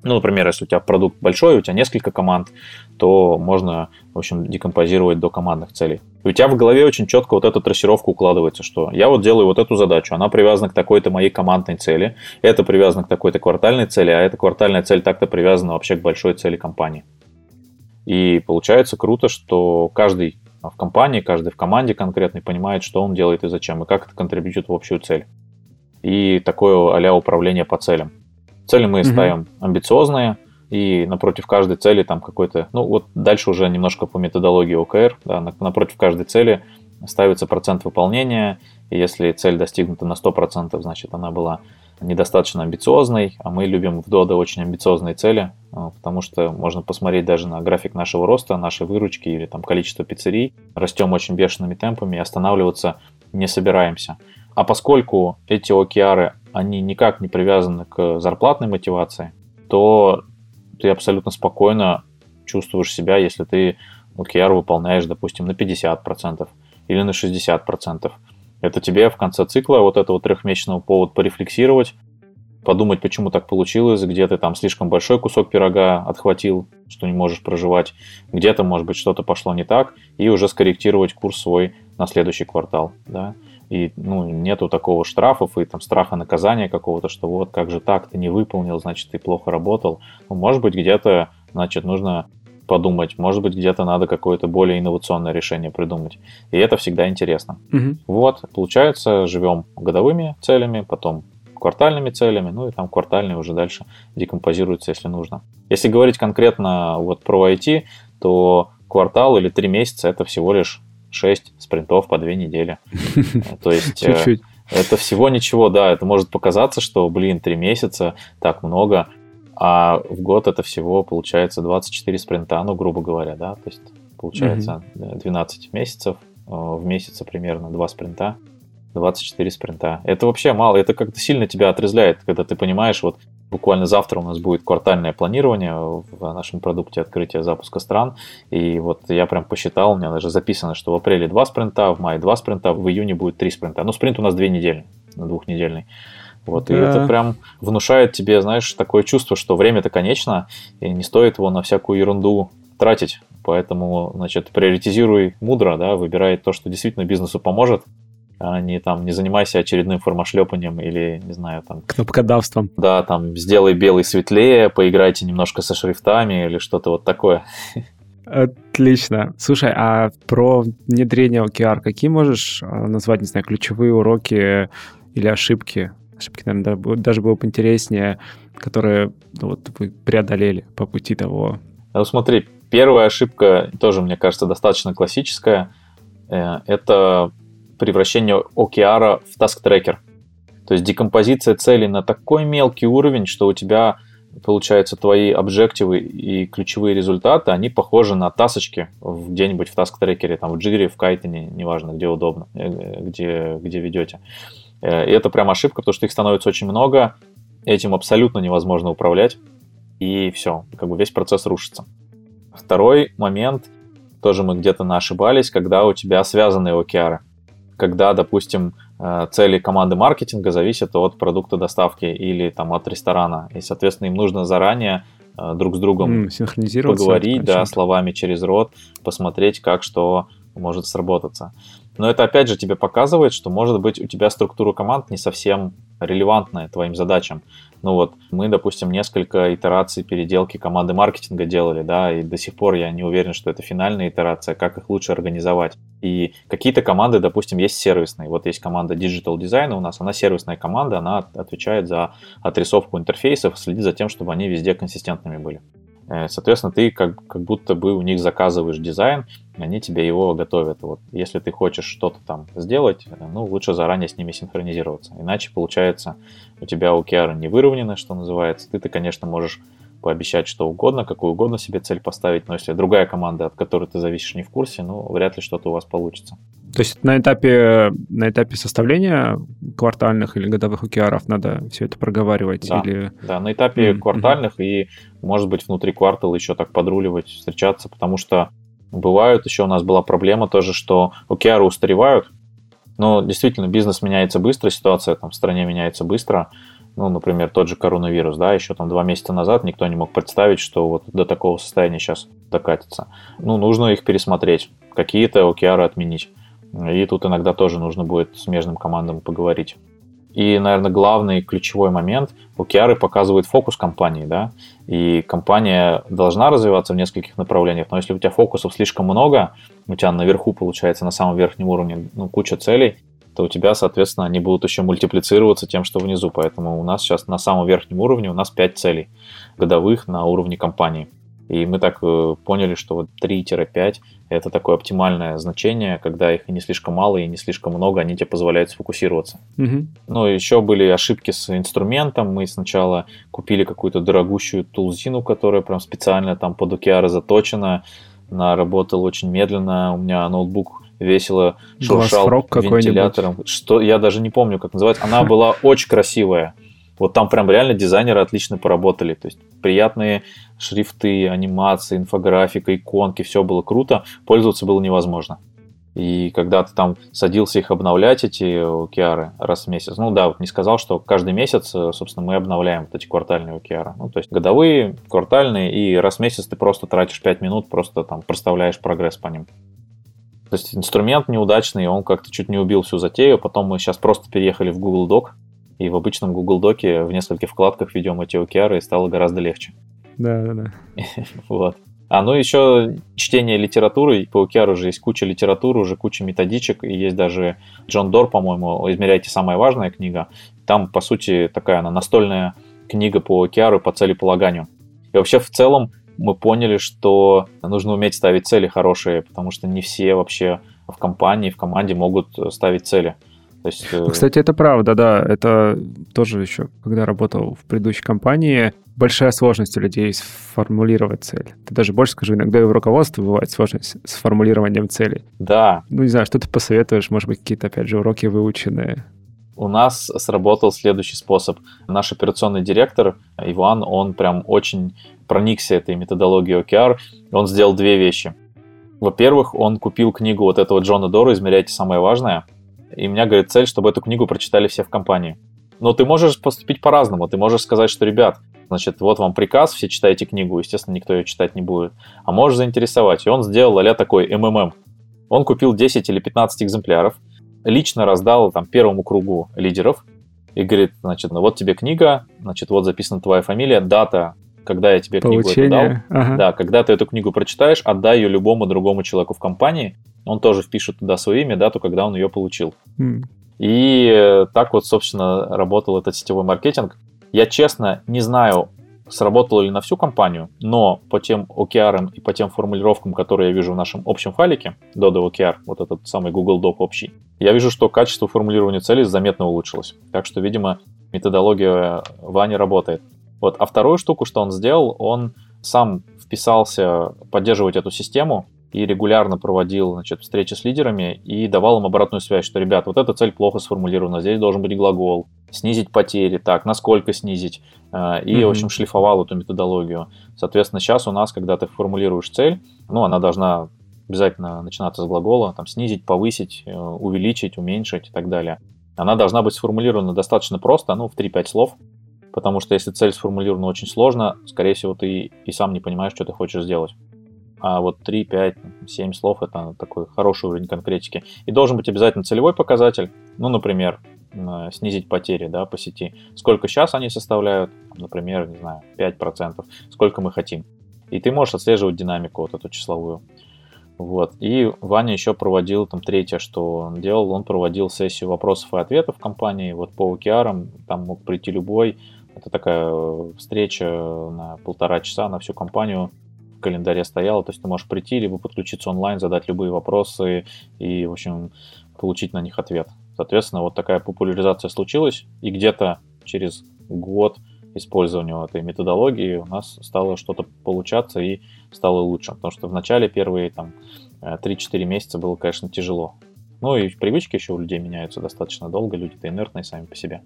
Ну, например, если у тебя продукт большой, у тебя несколько команд, то можно, в общем, декомпозировать до командных целей. И у тебя в голове очень четко вот эта трассировка укладывается, что я вот делаю вот эту задачу, она привязана к такой-то моей командной цели, это привязано к такой-то квартальной цели, а эта квартальная цель так-то привязана вообще к большой цели компании. И получается круто, что каждый в компании, каждый в команде конкретный понимает, что он делает и зачем, и как это контрибьютит в общую цель. И такое а управление по целям. Цели мы угу. ставим амбициозные, и напротив каждой цели там какой-то, ну вот дальше уже немножко по методологии ОКР, да, напротив каждой цели ставится процент выполнения, и если цель достигнута на 100%, значит она была недостаточно амбициозный, а мы любим в Dodo очень амбициозные цели, а, потому что можно посмотреть даже на график нашего роста, нашей выручки или там количество пиццерий. Растем очень бешеными темпами и останавливаться не собираемся. А поскольку эти OKR, они никак не привязаны к зарплатной мотивации, то ты абсолютно спокойно чувствуешь себя, если ты OKR выполняешь, допустим, на 50% или на 60%. Это тебе в конце цикла вот этого трехмесячного повод порефлексировать, подумать, почему так получилось, где ты там слишком большой кусок пирога отхватил, что не можешь проживать, где-то, может быть, что-то пошло не так, и уже скорректировать курс свой на следующий квартал, да, и ну, нету такого штрафов и там страха наказания какого-то, что вот как же так, ты не выполнил, значит, ты плохо работал. Ну, может быть, где-то, значит, нужно подумать. Может быть, где-то надо какое-то более инновационное решение придумать. И это всегда интересно. Угу. Вот, получается, живем годовыми целями, потом квартальными целями, ну и там квартальные уже дальше декомпозируются, если нужно. Если говорить конкретно вот про IT, то квартал или три месяца это всего лишь 6 спринтов по 2 недели. То есть э, это всего ничего, да, это может показаться, что, блин, 3 месяца, так много, а в год это всего получается 24 спринта, ну, грубо говоря, да, то есть получается mm-hmm. 12 месяцев, э, в месяц примерно 2 спринта, 24 спринта. Это вообще мало, это как-то сильно тебя отрезляет, когда ты понимаешь, вот буквально завтра у нас будет квартальное планирование в нашем продукте открытия запуска стран, и вот я прям посчитал, у меня даже записано, что в апреле 2 спринта, в мае 2 спринта, в июне будет 3 спринта. Ну, спринт у нас 2 недели, двухнедельный. Вот, да. и это прям внушает тебе, знаешь, такое чувство, что время-то конечно, и не стоит его на всякую ерунду тратить. Поэтому, значит, приоритизируй мудро, да, выбирай то, что действительно бизнесу поможет, а не там не занимайся очередным формошлепанием или, не знаю, там... Кнопкодавством. Да, там сделай белый светлее, поиграйте немножко со шрифтами или что-то вот такое. Отлично. Слушай, а про внедрение OKR какие можешь а, назвать, не знаю, ключевые уроки или ошибки ошибки, наверное, даже было бы интереснее, которые ну, вот, вы преодолели по пути того. Ну, смотри, первая ошибка тоже, мне кажется, достаточно классическая. Э, это превращение OKR в task-трекер. То есть декомпозиция целей на такой мелкий уровень, что у тебя получается твои объективы и ключевые результаты, они похожи на тасочки где-нибудь в таск-трекере, там в Jira, в Кайтене, неважно, где удобно, э, где, где ведете. Э, и это прям ошибка, потому что их становится очень много, этим абсолютно невозможно управлять, и все, как бы весь процесс рушится. Второй момент, тоже мы где-то ошибались, когда у тебя связанные OKR. Когда, допустим, э, цели команды маркетинга зависят от продукта доставки или там от ресторана. И, соответственно, им нужно заранее э, друг с другом mm, поговорить, да, словами через рот, посмотреть, как что может сработаться. Но это опять же тебе показывает, что может быть у тебя структура команд не совсем релевантная твоим задачам. Ну вот, мы, допустим, несколько итераций переделки команды маркетинга делали, да, и до сих пор я не уверен, что это финальная итерация, как их лучше организовать. И какие-то команды, допустим, есть сервисные. Вот есть команда Digital Design у нас, она сервисная команда, она отвечает за отрисовку интерфейсов, следит за тем, чтобы они везде консистентными были. Э, соответственно, ты как, как будто бы у них заказываешь дизайн, они тебе его готовят. Вот, если ты хочешь что-то там сделать, э, ну, лучше заранее с ними синхронизироваться. Иначе, получается, у тебя OKR не выровнены, что называется. Ты-то, конечно, можешь пообещать что угодно, какую угодно себе цель поставить, но если другая команда, от которой ты зависишь, не в курсе, ну, вряд ли что-то у вас получится. То есть на этапе, на этапе составления квартальных или годовых OKR надо все это проговаривать? Да, или... да на этапе mm-hmm. квартальных и, может быть, внутри квартала еще так подруливать, встречаться, потому что бывают, еще у нас была проблема тоже, что OKR устаревают, но действительно бизнес меняется быстро, ситуация там в стране меняется быстро, ну, например, тот же коронавирус, да, еще там два месяца назад никто не мог представить, что вот до такого состояния сейчас докатится. Ну, нужно их пересмотреть, какие-то OKR отменить. И тут иногда тоже нужно будет с смежным командам поговорить. И, наверное, главный ключевой момент, OKR показывают фокус компании, да, и компания должна развиваться в нескольких направлениях, но если у тебя фокусов слишком много, у тебя наверху, получается, на самом верхнем уровне ну, куча целей, то у тебя, соответственно, они будут еще мультиплицироваться тем, что внизу. Поэтому у нас сейчас на самом верхнем уровне у нас 5 целей годовых на уровне компании. И мы так э, поняли, что вот 3-5 это такое оптимальное значение, когда их не слишком мало, и не слишком много, они тебе позволяют сфокусироваться. Угу. Ну, еще были ошибки с инструментом. Мы сначала купили какую-то дорогущую тулзину, которая прям специально там под OKR заточена. Она работала очень медленно. У меня ноутбук весело шуршал вентилятором. Что я даже не помню, как называется. Она была очень красивая. Вот там прям реально дизайнеры отлично поработали. То есть приятные шрифты, анимации, инфографика, иконки, все было круто. Пользоваться было невозможно. И когда ты там садился их обновлять, эти OKR, раз в месяц, ну да, вот не сказал, что каждый месяц, собственно, мы обновляем вот эти квартальные OKR. Ну, то есть годовые, квартальные, и раз в месяц ты просто тратишь 5 минут, просто там проставляешь прогресс по ним. То есть инструмент неудачный, он как-то чуть не убил всю затею. Потом мы сейчас просто переехали в Google Doc, и в обычном Google Доке в нескольких вкладках ведем эти OKR, и стало гораздо легче. Да, да, да. Вот. А ну еще чтение литературы. По OKR уже есть куча литературы, уже куча методичек. И есть даже Джон Дор, по-моему, «Измеряйте самая важная книга». Там, по сути, такая она настольная книга по OKR, по целеполаганию. И вообще в целом мы поняли, что нужно уметь ставить цели хорошие, потому что не все вообще в компании, в команде могут ставить цели. То есть, э, Кстати, это правда, да. Это тоже еще, когда работал в предыдущей компании, большая сложность у людей сформулировать цель. Ты даже больше скажу, иногда и в руководстве бывает сложность с формулированием целей. Да. Ну, не знаю, что ты посоветуешь, может быть, какие-то, опять же, уроки выученные? У нас сработал следующий способ. Наш операционный директор Иван, он прям очень проникся этой методологией OKR. Он сделал две вещи. Во-первых, он купил книгу вот этого Джона Дора «Измеряйте самое важное». И у меня, говорит, цель, чтобы эту книгу прочитали все в компании. Но ты можешь поступить по-разному. Ты можешь сказать, что, ребят, значит, вот вам приказ, все читайте книгу. Естественно, никто ее читать не будет. А можешь заинтересовать. И он сделал а такой МММ. Он купил 10 или 15 экземпляров, лично раздал там первому кругу лидеров и говорит, значит, ну вот тебе книга, значит, вот записана твоя фамилия, дата, когда я тебе Получение. книгу эту дал. Ага. Да, когда ты эту книгу прочитаешь, отдай ее любому другому человеку в компании, он тоже впишет туда свое имя, дату, когда он ее получил. Mm. И э, так вот, собственно, работал этот сетевой маркетинг. Я, честно, не знаю, сработало ли на всю компанию, но по тем OKR и по тем формулировкам, которые я вижу в нашем общем файлике, Dodo OKR, вот этот самый Google Doc общий, я вижу, что качество формулирования целей заметно улучшилось. Так что, видимо, методология Вани работает. Вот. А вторую штуку, что он сделал, он сам вписался поддерживать эту систему и регулярно проводил значит, встречи с лидерами и давал им обратную связь, что, ребят, вот эта цель плохо сформулирована, здесь должен быть глагол, снизить потери, так, насколько снизить, э, и, mm-hmm. в общем, шлифовал эту методологию. Соответственно, сейчас у нас, когда ты формулируешь цель, ну, она должна обязательно начинаться с глагола, там, снизить, повысить, э, увеличить, уменьшить и так далее. Она должна быть сформулирована достаточно просто, ну, в 3-5 слов, потому что если цель сформулирована очень сложно, скорее всего, ты и сам не понимаешь, что ты хочешь сделать. А вот 3, 5, 7 слов — это такой хороший уровень конкретики. И должен быть обязательно целевой показатель, ну, например, снизить потери да, по сети. Сколько сейчас они составляют, например, не знаю, 5%, сколько мы хотим. И ты можешь отслеживать динамику вот эту числовую. Вот. И Ваня еще проводил, там, третье, что он делал, он проводил сессию вопросов и ответов в компании, вот по OKR, там мог прийти любой, это такая э, встреча на полтора часа на всю компанию календаре стояла. То есть ты можешь прийти, либо подключиться онлайн, задать любые вопросы и, в общем, получить на них ответ. Соответственно, вот такая популяризация случилась, и где-то через год использования этой методологии у нас стало что-то получаться и стало лучше. Потому что в начале первые там 3-4 э, месяца было, конечно, тяжело. Ну и привычки еще у людей меняются достаточно долго, люди-то инертные сами по себе.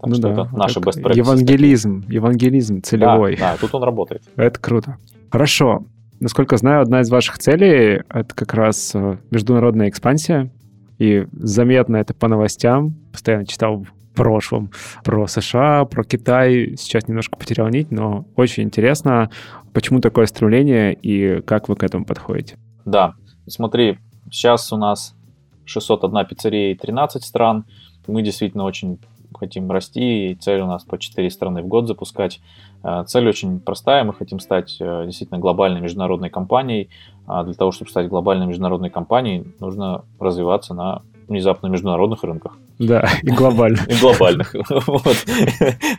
Так ну что да, это наши best practices. Евангелизм, евангелизм целевой. Да, да, тут он работает. Это круто. Хорошо. Насколько знаю, одна из ваших целей — это как раз э, международная экспансия. И заметно это по новостям. Постоянно читал в прошлом про США, про Китай. Сейчас немножко потерял нить, но очень интересно, почему такое стремление и как вы к этому подходите. Да, смотри, сейчас у нас 601 пиццерия и 13 стран. Мы действительно очень хотим расти, и цель у нас по 4 страны в год запускать. Э, цель очень простая, мы хотим стать э, действительно глобальной международной компанией. А для того, чтобы стать глобальной международной компанией, нужно развиваться на внезапно на международных рынках. Да, и глобальных. И глобальных.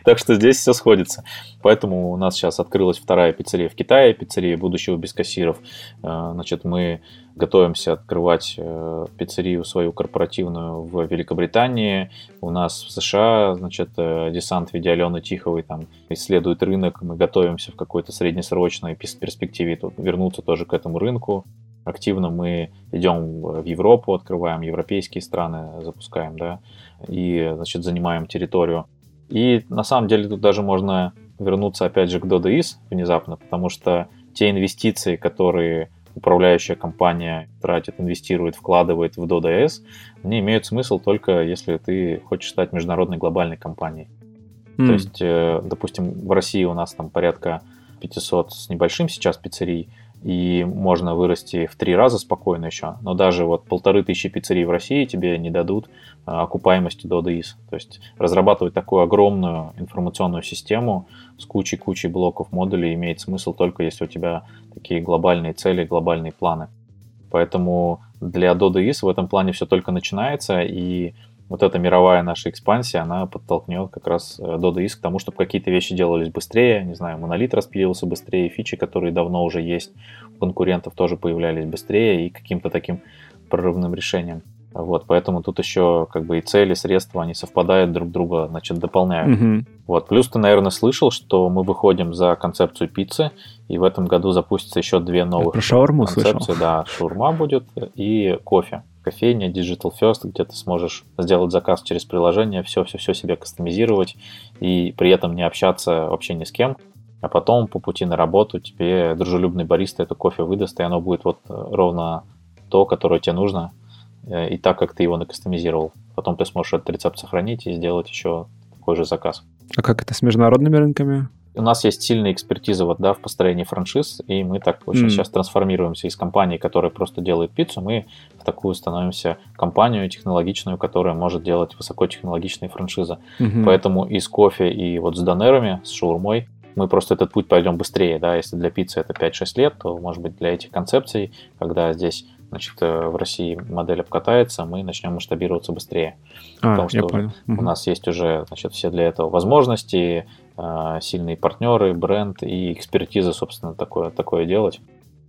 Так что здесь все сходится. Поэтому у нас сейчас открылась вторая пиццерия в Китае, пиццерия будущего без кассиров. Э, значит, мы готовимся открывать э, пиццерию свою корпоративную в Великобритании. У нас в США, значит, э, десант в виде Алены Тиховой там исследует рынок. Мы готовимся в какой-то среднесрочной перспективе вернуться тоже к этому рынку. Активно мы идем в Европу, открываем европейские страны, запускаем, да, и, значит, занимаем территорию. И на самом деле тут даже можно вернуться опять же к DoDoIS внезапно, потому что те инвестиции, которые управляющая компания тратит, инвестирует, вкладывает в DoDS, они имеют смысл только если ты хочешь стать международной глобальной компанией. Mm. То есть, э, допустим, в России у нас там порядка 500 с небольшим сейчас пиццерий, и можно вырасти в три раза спокойно еще, но даже вот полторы тысячи пиццерий в России тебе не дадут а, окупаемости до ДИС. То есть разрабатывать такую огромную информационную систему с кучей-кучей блоков модулей имеет смысл только если у тебя такие глобальные цели, глобальные планы. Поэтому для DoDoIS в этом плане все только начинается, и вот эта мировая наша экспансия, она подтолкнет как раз э, DoDoIS к тому, чтобы какие-то вещи делались быстрее, не знаю, монолит распилился быстрее, фичи, которые давно уже есть у конкурентов, тоже появлялись быстрее и каким-то таким прорывным решением. Вот, поэтому тут еще как бы и цели, и средства, они совпадают друг друга, значит, дополняют. Угу. Вот, плюс ты, наверное, слышал, что мы выходим за концепцию пиццы, и в этом году запустится еще две новых Я про шаурму концепции. Слышал. Да, шаурма будет и кофе кофейня, Digital First, где ты сможешь сделать заказ через приложение, все-все-все себе кастомизировать и при этом не общаться вообще ни с кем. А потом по пути на работу тебе дружелюбный бариста это кофе выдаст, и оно будет вот э, ровно то, которое тебе нужно, э, и так, как ты его накастомизировал. Потом ты сможешь этот рецепт сохранить и сделать еще такой же заказ. А как это с международными рынками? У нас есть сильная экспертиза вот, да, в построении франшиз, и мы так очень mm. сейчас трансформируемся из компании, которая просто делает пиццу, мы в такую становимся компанию технологичную, которая может делать высокотехнологичные франшизы. Mm-hmm. Поэтому и с кофе, и вот с донерами, с шаурмой мы просто этот путь пойдем быстрее, да, если для пиццы это 5-6 лет, то, может быть, для этих концепций, когда здесь значит, э, в России модель обкатается, мы начнем масштабироваться быстрее. А, потому что понял. у нас есть уже значит, все для этого возможности, сильные партнеры, бренд и экспертиза, собственно, такое, такое делать.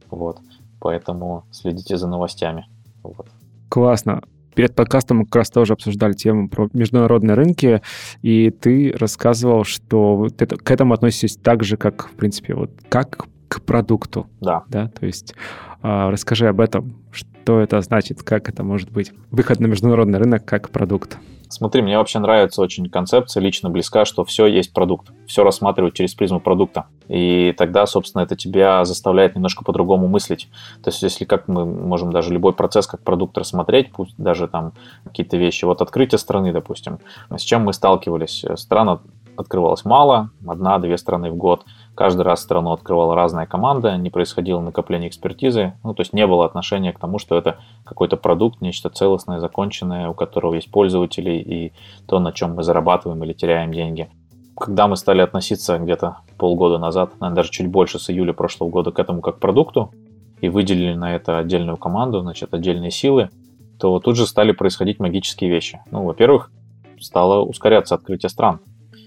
Вот. Поэтому следите за новостями. Вот. Классно. Перед подкастом мы как раз тоже обсуждали тему про международные рынки, и ты рассказывал, что ты к этому относитесь так же, как, в принципе, вот как к продукту. Да. Да, то есть э, расскажи об этом, что это значит, как это может быть выход на международный рынок как продукт. Смотри, мне вообще нравится очень концепция, лично близка, что все есть продукт. Все рассматривать через призму продукта. И тогда, собственно, это тебя заставляет немножко по-другому мыслить. То есть, если как мы можем даже любой процесс как продукт рассмотреть, пусть даже там какие-то вещи. Вот открытие страны, допустим. С чем мы сталкивались? Страна открывалась мало, одна-две страны в год – Каждый раз страну открывала разная команда, не происходило накопление экспертизы, ну, то есть не было отношения к тому, что это какой-то продукт, нечто целостное, законченное, у которого есть пользователи и то, на чем мы зарабатываем или теряем деньги. Когда мы стали относиться где-то полгода назад, наверное, даже чуть больше с июля прошлого года к этому как продукту, и выделили на это отдельную команду, значит, отдельные силы, то тут же стали происходить магические вещи. Ну, во-первых, стало ускоряться открытие стран,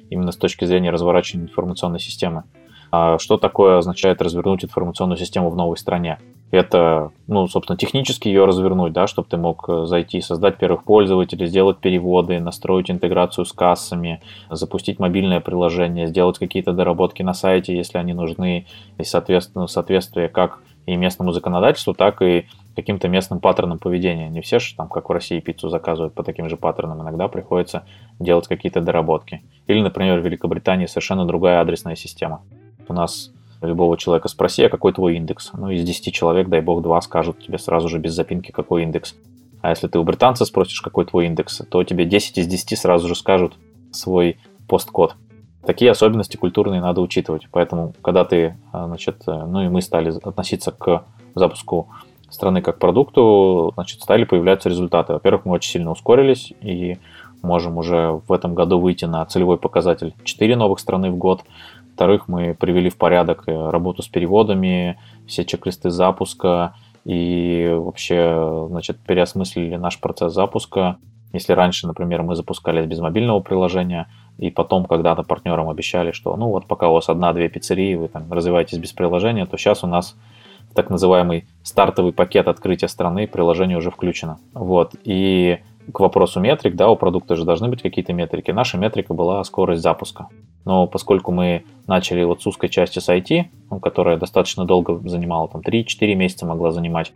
именно с точки зрения разворачивания информационной системы. А что такое означает развернуть информационную систему в новой стране? Это, ну, собственно, технически ее развернуть, да, чтобы ты мог э, зайти, создать первых пользователей, сделать переводы, настроить интеграцию с кассами, запустить мобильное приложение, сделать какие-то доработки на сайте, если они нужны, и, соответственно, соответствие как и местному законодательству, так и каким-то местным паттернам поведения. Не все же там, как в России, пиццу заказывают по таким же паттернам. Иногда приходится делать какие-то доработки. Или, например, в Великобритании совершенно другая адресная система. У нас любого человека спроси, а какой твой индекс? Ну, из 10 человек, дай бог, два скажут тебе сразу же без запинки, какой индекс. А если ты у британца спросишь, какой твой индекс, то тебе 10 из 10 сразу же скажут свой посткод. Такие особенности культурные надо учитывать. Поэтому, когда ты, а, значит, ну и мы стали относиться к запуску страны как продукту, значит, стали появляться результаты. Во-первых, мы очень сильно ускорились и можем уже в этом году выйти на целевой показатель 4 новых страны в год. Во-вторых, мы привели в порядок э, работу с переводами, все чек-листы запуска, и вообще, значит, переосмыслили наш процесс запуска. Если раньше, например, мы запускались без мобильного приложения, и потом когда-то партнерам обещали, что ну вот пока у вас одна-две пиццерии, вы там развиваетесь без приложения, то сейчас у нас так называемый стартовый пакет открытия страны, приложение уже включено. Вот. И к вопросу метрик, да, у продукта же должны быть какие-то метрики. Наша метрика была скорость запуска. Но поскольку мы начали вот с узкой части с IT, ну, которая достаточно долго занимала, там 3-4 месяца могла занимать,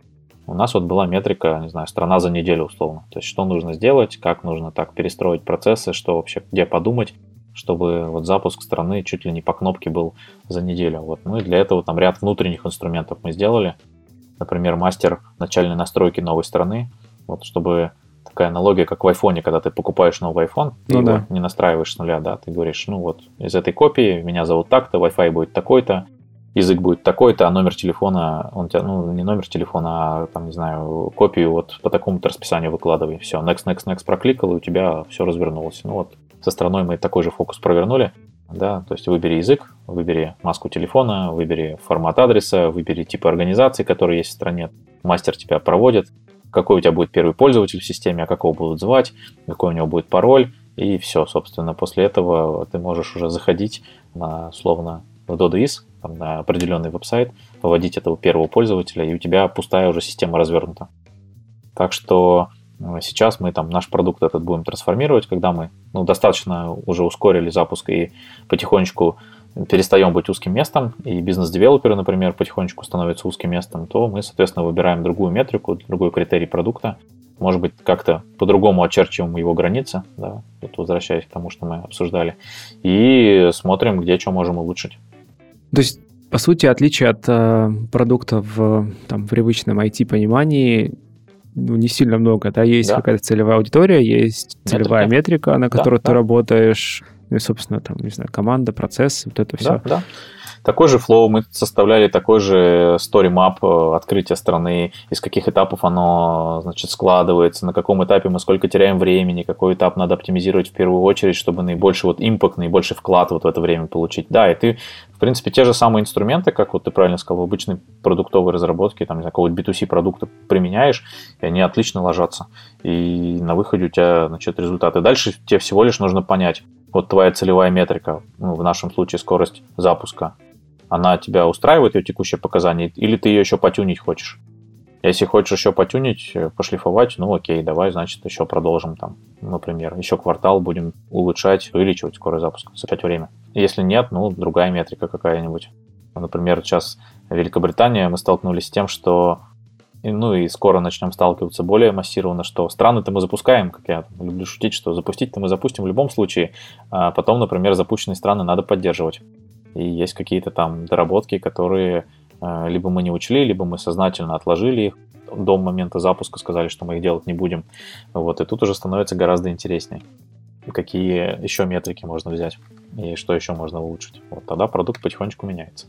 у нас вот была метрика, не знаю, страна за неделю условно. То есть что нужно сделать, как нужно так перестроить процессы, что вообще, где подумать, чтобы вот запуск страны чуть ли не по кнопке был за неделю. Вот. Ну и для этого там ряд внутренних инструментов мы сделали. Например, мастер начальной настройки новой страны, вот чтобы такая аналогия, как в айфоне, когда ты покупаешь новый iPhone, ты ну, его да. не настраиваешь с нуля, да, ты говоришь, ну вот из этой копии меня зовут так-то, Wi-Fi будет такой-то, язык будет такой-то, а номер телефона, он тебя, ну, не номер телефона, а там, не знаю, копию вот по такому-то расписанию выкладывай. Все, next, next, next прокликал, и у тебя все развернулось. Ну вот, со стороной мы такой же фокус провернули. Да, то есть выбери язык, выбери маску телефона, выбери формат адреса, выбери типы организации, которые есть в стране. Мастер тебя проводит, какой у тебя будет первый пользователь в системе, а какого будут звать, какой у него будет пароль, и все, собственно, после этого ты можешь уже заходить на, словно, в DodoIS, там, на определенный веб-сайт, выводить этого первого пользователя, и у тебя пустая уже система развернута. Так что э, сейчас мы там наш продукт этот будем трансформировать, когда мы ну, достаточно уже ускорили запуск и потихонечку перестаем быть узким местом, и бизнес-девелоперы, например, потихонечку становятся узким местом, то мы, соответственно, выбираем другую метрику, другой критерий продукта, может быть, как-то по-другому очерчиваем его границы, да, вот возвращаясь к тому, что мы обсуждали, и смотрим, где что можем улучшить. То есть, по сути, отличие от э, продукта в там, привычном IT-понимании ну, не сильно много, да, есть да. какая-то целевая аудитория, есть целевая метрика, на которой да, ты да. работаешь, ну и, собственно, там, не знаю, команда, процесс, вот это все. Да, да. Такой же флоу мы составляли, такой же story map э, открытия страны, из каких этапов оно, значит, складывается, на каком этапе мы сколько теряем времени, какой этап надо оптимизировать в первую очередь, чтобы наибольший вот импакт, наибольший вклад вот в это время получить. Да, и ты, в принципе, те же самые инструменты, как вот ты правильно сказал, в обычной продуктовой разработке, там, какого-то B2C продукта применяешь, и они отлично ложатся. И на выходе у тебя, значит, результаты. Дальше тебе всего лишь нужно понять, вот твоя целевая метрика, ну, в нашем случае скорость запуска, она тебя устраивает, ее текущее показание, или ты ее еще потюнить хочешь? Если хочешь еще потюнить, э, пошлифовать, ну окей, давай, значит, еще продолжим там, например, еще квартал будем улучшать, увеличивать скорость запуска, сократить время. Если нет, ну, другая метрика какая-нибудь. Например, сейчас в Великобритании мы столкнулись с тем, что ну и скоро начнем сталкиваться более массированно, что страны-то мы запускаем, как я люблю шутить, что запустить-то мы запустим в любом случае, а потом, например, запущенные страны надо поддерживать. И есть какие-то там доработки, которые а, либо мы не учли, либо мы сознательно отложили их до момента запуска, сказали, что мы их делать не будем. Вот, и тут уже становится гораздо интереснее. Какие еще метрики можно взять и что еще можно улучшить. Вот тогда продукт потихонечку меняется.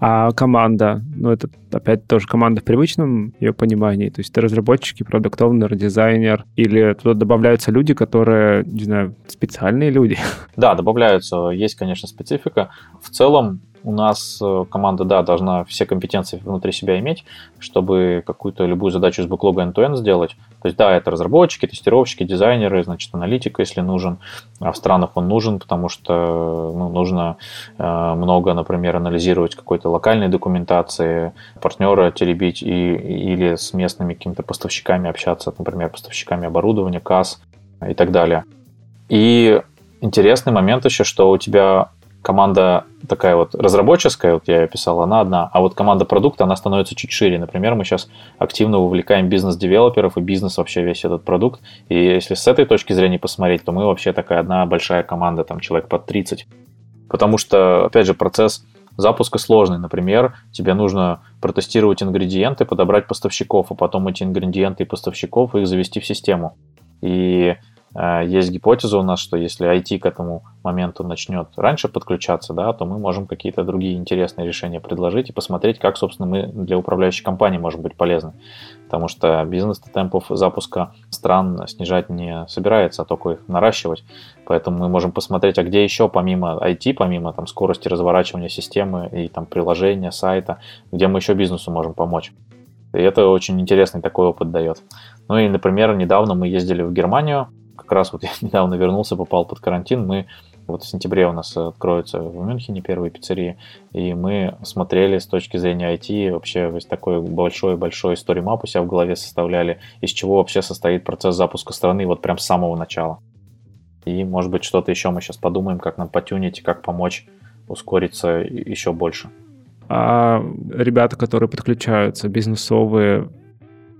А команда, ну это опять тоже команда в привычном ее понимании, то есть это разработчики, продукт дизайнер, или туда добавляются люди, которые, не знаю, специальные люди? Да, добавляются, есть, конечно, специфика. В целом у нас э, команда, да, должна все компетенции внутри себя иметь, чтобы какую-то любую задачу с бэклога end-to-end сделать. То есть, да, это разработчики, тестировщики, дизайнеры, значит, аналитика, если нужен. А в странах он нужен, потому что ну, нужно э, много, например, анализировать какой-то локальной документации, партнера теребить и, или с местными какими-то поставщиками общаться, например, поставщиками оборудования, КАС и так далее. И интересный момент еще, что у тебя команда такая вот разработческая, вот я ее писал, она одна, а вот команда продукта, она становится чуть шире. Например, мы сейчас активно вовлекаем бизнес-девелоперов и бизнес вообще весь этот продукт. И если с этой точки зрения посмотреть, то мы вообще такая одна большая команда, там человек под 30. Потому что, опять же, процесс запуска сложный. Например, тебе нужно протестировать ингредиенты, подобрать поставщиков, а потом эти ингредиенты и поставщиков их завести в систему. И есть гипотеза у нас, что если IT к этому моменту начнет раньше подключаться, да, то мы можем какие-то другие интересные решения предложить и посмотреть, как, собственно, мы для управляющей компании можем быть полезны. Потому что бизнес темпов запуска стран снижать не собирается, а только их наращивать. Поэтому мы можем посмотреть, а где еще помимо IT, помимо там, скорости разворачивания системы и там, приложения, сайта, где мы еще бизнесу можем помочь. И это очень интересный такой опыт дает. Ну и, например, недавно мы ездили в Германию, как раз вот я недавно вернулся, попал под карантин, мы вот в сентябре у нас откроются в Мюнхене первые пиццерии, и мы смотрели с точки зрения IT, вообще вот такой большой-большой story map у себя в голове составляли, из чего вообще состоит процесс запуска страны вот прям с самого начала. И, может быть, что-то еще мы сейчас подумаем, как нам потюнить, как помочь ускориться еще больше. А ребята, которые подключаются, бизнесовые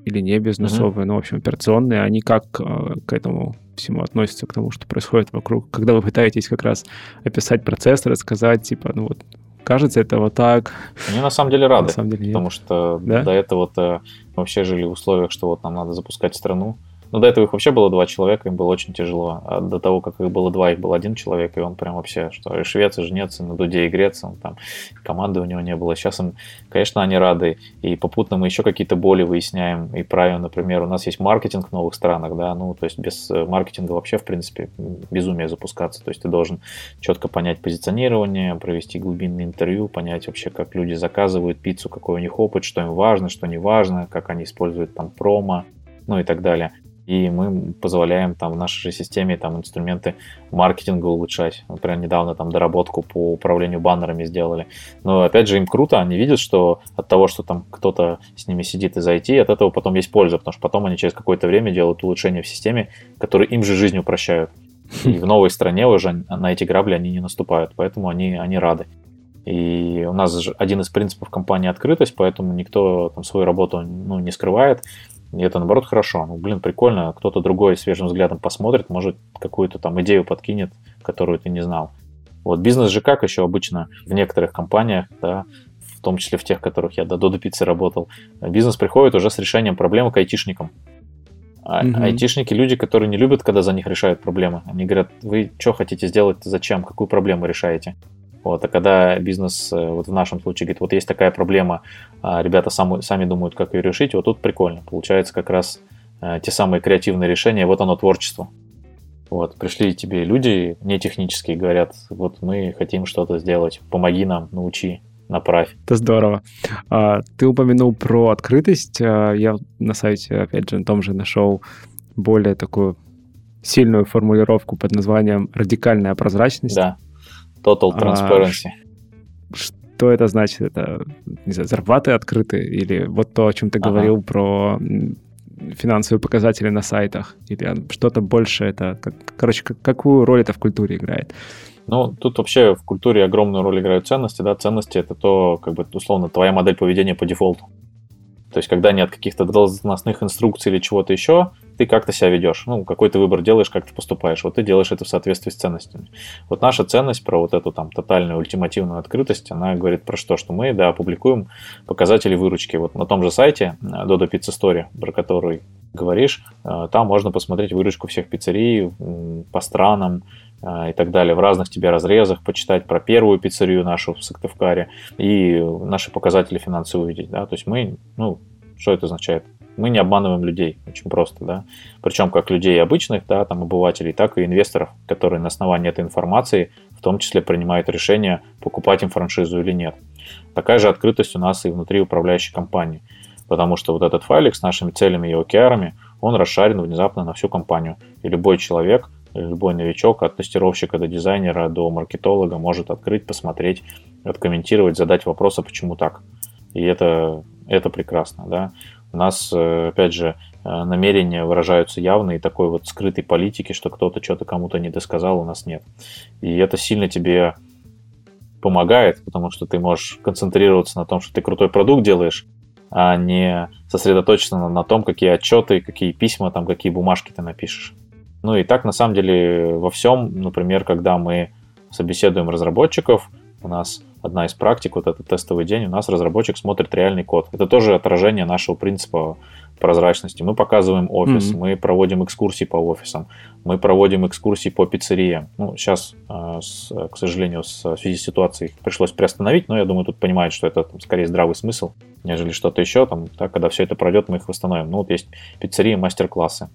или не бизнесовые, mm-hmm. ну, в общем, операционные, они как э, к этому всему относятся, к тому, что происходит вокруг? Когда вы пытаетесь как раз описать процесс, рассказать, типа, ну вот, кажется, это вот так. Они на самом деле рады, на самом деле потому что да? до этого-то вообще жили в условиях, что вот нам надо запускать страну, но до этого их вообще было два человека, им было очень тяжело. А до того, как их было два, их был один человек, и он прям вообще, что и швец, и жнец, и на дуде и грец, он там, команды у него не было. Сейчас им, конечно, они рады, и попутно мы еще какие-то боли выясняем, и правильно, например, у нас есть маркетинг в новых странах, да, ну, то есть без э, маркетинга вообще, в принципе, безумие запускаться, то есть ты должен четко понять позиционирование, провести глубинное интервью, понять вообще, как люди заказывают пиццу, какой у них опыт, что им важно, что не важно, как они используют там промо, ну и так далее и мы позволяем там в нашей же системе там инструменты маркетинга улучшать. Например, недавно там доработку по управлению баннерами сделали. Но опять же им круто, они видят, что от того, что там кто-то с ними сидит из IT, от этого потом есть польза, потому что потом они через какое-то время делают улучшения в системе, которые им же жизнь упрощают. И в новой стране уже на эти грабли они не наступают, поэтому они, они рады. И у нас один из принципов компании открытость, поэтому никто там свою работу ну, не скрывает. И это, наоборот, хорошо. Ну, блин, прикольно, кто-то другой свежим взглядом посмотрит, может, какую-то там идею подкинет, которую ты не знал. Вот бизнес же как еще обычно в некоторых компаниях, да, в том числе в тех, в которых я до Додо Пиццы работал, бизнес приходит уже с решением проблемы к айтишникам. А угу. айтишники люди, которые не любят, когда за них решают проблемы. Они говорят, вы что хотите сделать, зачем, какую проблему решаете? Вот, а когда бизнес, э, вот в нашем случае, говорит, вот есть такая проблема, а ребята сами, сами думают, как ее решить, вот тут прикольно. Получается как раз э, те самые креативные решения, вот оно творчество. Вот, пришли тебе люди не технические, говорят, вот мы хотим что-то сделать, помоги нам, научи, направь. Это здорово. А, ты упомянул про открытость. А, я на сайте, опять же, на том же нашел более такую сильную формулировку под названием «радикальная прозрачность». Да. Total а, Transparency. А, что это значит? Это, не знаю, зарплаты открыты? Или вот то, о чем ты ага. говорил про финансовые показатели на сайтах? Или что-то больше это... Как, короче, как, какую роль это в культуре играет? Ну, тут вообще в культуре огромную роль играют ценности, да, ценности это то, как бы, условно, твоя модель поведения по дефолту. То есть, когда нет каких-то должностных инструкций или чего-то еще, ты как-то себя ведешь. Ну, какой ты выбор делаешь, как ты поступаешь. Вот ты делаешь это в соответствии с ценностями. Вот наша ценность про вот эту там тотальную ультимативную открытость, она говорит про что? Что мы, да, опубликуем показатели выручки. Вот на том же сайте э, Dodo Pizza Story, про который говоришь, э, там можно посмотреть выручку всех пиццерий по странам, и так далее, в разных тебе разрезах, почитать про первую пиццерию нашу в Сыктывкаре и наши показатели финансовые увидеть, да, то есть мы, ну, что это означает? Мы не обманываем людей, очень просто, да. Причем как людей обычных, да, там обывателей, так и инвесторов, которые на основании этой информации в том числе принимают решение, покупать им франшизу или нет. Такая же открытость у нас и внутри управляющей компании, потому что вот этот файлик с нашими целями и океарами, он расшарен внезапно на всю компанию. И любой человек, любой новичок, от тестировщика до дизайнера, до маркетолога может открыть, посмотреть, откомментировать, задать вопрос, а почему так. И это, это прекрасно, да. У нас, э, опять же, э, намерения выражаются явно, и такой вот скрытой политики, что кто-то что-то кому-то не досказал, у нас нет. И это сильно тебе помогает, потому что ты можешь концентрироваться на том, что ты крутой продукт делаешь, а не сосредоточиться на том, какие отчеты, какие письма, там, какие бумажки ты напишешь. Ну и так, на самом деле, во всем, например, когда мы собеседуем разработчиков, у нас одна из практик, вот этот тестовый день, у нас разработчик смотрит реальный код. Это тоже отражение нашего принципа прозрачности. Мы показываем офис, mm-hmm. мы проводим экскурсии по офисам, мы проводим экскурсии по пиццериям. Ну, сейчас, э, к сожалению, в связи с ситуацией пришлось приостановить, но я думаю, тут понимают, что это там, скорее здравый смысл, нежели что-то еще. Там, так, когда все это пройдет, мы их восстановим. Ну, вот есть пиццерии, мастер-классы.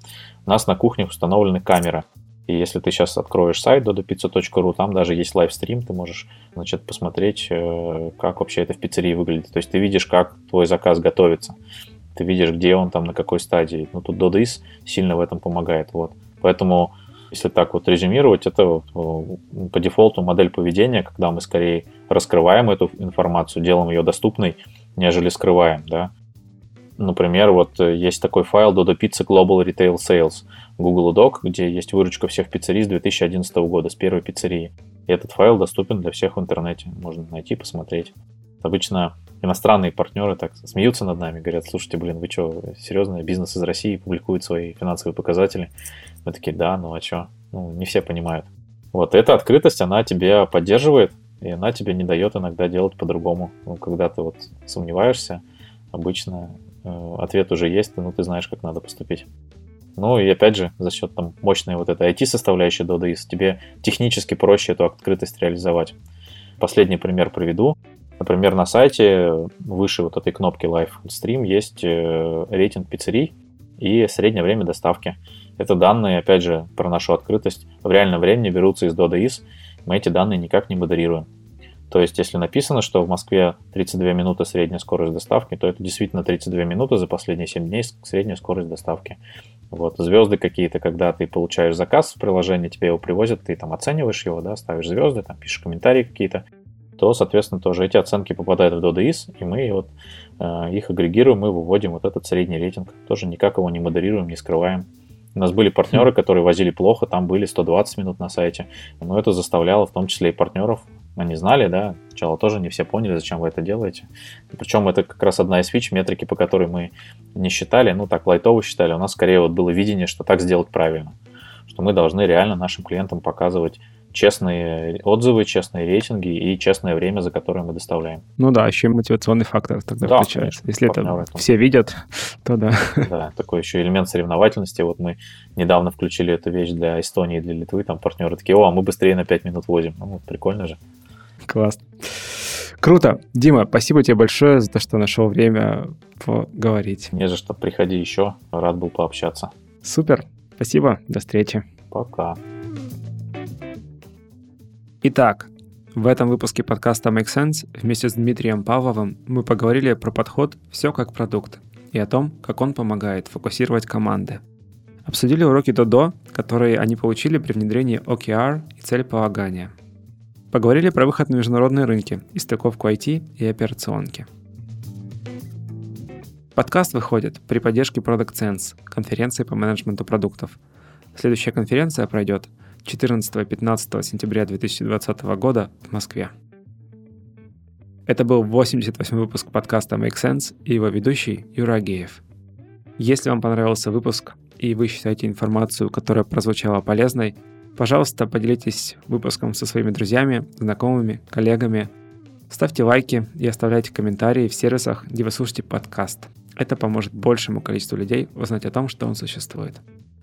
У нас на кухнях установлены камеры. И если ты сейчас откроешь сайт dodopizza.ru, там даже есть лайвстрим, ты можешь значит, посмотреть, э, как вообще это в пиццерии выглядит. То есть ты видишь, как твой заказ готовится. Ты видишь, где он там, на какой стадии. Ну, тут DoDIS сильно в этом помогает. Вот. Поэтому, если так вот резюмировать, это по дефолту модель поведения, когда мы скорее раскрываем эту информацию, делаем ее доступной, нежели скрываем, да. Например, вот есть такой файл Dodo Pizza Global Retail Sales Google Doc, где есть выручка всех пиццерий с 2011 года, с первой пиццерии. И этот файл доступен для всех в интернете. Можно найти, посмотреть. Обычно иностранные партнеры так смеются над нами, говорят, слушайте, блин, вы что, серьезно, бизнес из России публикует свои финансовые показатели? Мы такие, да, ну а что? Ну, не все понимают. Вот эта открытость, она тебя поддерживает, и она тебе не дает иногда делать по-другому. Ну, когда ты вот сомневаешься, обычно э, ответ уже есть, ну, ты знаешь, как надо поступить. Ну и опять же, за счет там мощной вот этой IT-составляющей DoDIS, тебе технически проще эту открытость реализовать. Последний пример приведу. Например, на сайте выше вот этой кнопки Live Stream есть э, рейтинг пиццерий и среднее время доставки. Это данные, опять же, про нашу открытость в реальном времени берутся из DoDoIS. Мы эти данные никак не модерируем. То есть, если написано, что в Москве 32 минуты средняя скорость доставки, то это действительно 32 минуты за последние 7 дней средняя скорость доставки. Вот, звезды какие-то, когда ты получаешь заказ в приложении, тебе его привозят, ты там оцениваешь его, да, ставишь звезды, там пишешь комментарии какие-то, то, соответственно, тоже эти оценки попадают в DoDoIS, и мы вот э, их агрегируем, мы выводим вот этот средний рейтинг. Тоже никак его не модерируем, не скрываем. У нас были партнеры, хм. которые возили плохо, там были 120 минут на сайте, но это заставляло в том числе и партнеров они знали, да, сначала тоже не все поняли, зачем вы это делаете. Причем это как раз одна из фич, метрики, по которой мы не считали, ну так лайтово считали, у нас скорее вот было видение, что так сделать правильно, что мы должны реально нашим клиентам показывать честные отзывы, честные рейтинги и честное время, за которое мы доставляем. Ну да, еще и мотивационный фактор тогда да, включается. Конечно, Если это этом. все видят, то да. Да, такой еще элемент соревновательности. Вот мы недавно включили эту вещь для Эстонии и для Литвы, там партнеры такие, о, а мы быстрее на 5 минут возим. Ну, прикольно же. Класс. Круто. Дима, спасибо тебе большое за то, что нашел время поговорить. Не за что, приходи еще. Рад был пообщаться. Супер. Спасибо. До встречи. Пока. Итак, в этом выпуске подкаста Make Sense вместе с Дмитрием Павловым мы поговорили про подход «Все как продукт» и о том, как он помогает фокусировать команды. Обсудили уроки Додо, которые они получили при внедрении OKR и целеполагания. Поговорили про выход на международные рынки и стыковку IT и операционки. Подкаст выходит при поддержке Product Sense, конференции по менеджменту продуктов. Следующая конференция пройдет – 14-15 сентября 2020 года в Москве. Это был 88 выпуск подкаста Make Sense и его ведущий Юра Агеев. Если вам понравился выпуск и вы считаете информацию, которая прозвучала полезной, пожалуйста, поделитесь выпуском со своими друзьями, знакомыми, коллегами. Ставьте лайки и оставляйте комментарии в сервисах, где вы слушаете подкаст. Это поможет большему количеству людей узнать о том, что он существует.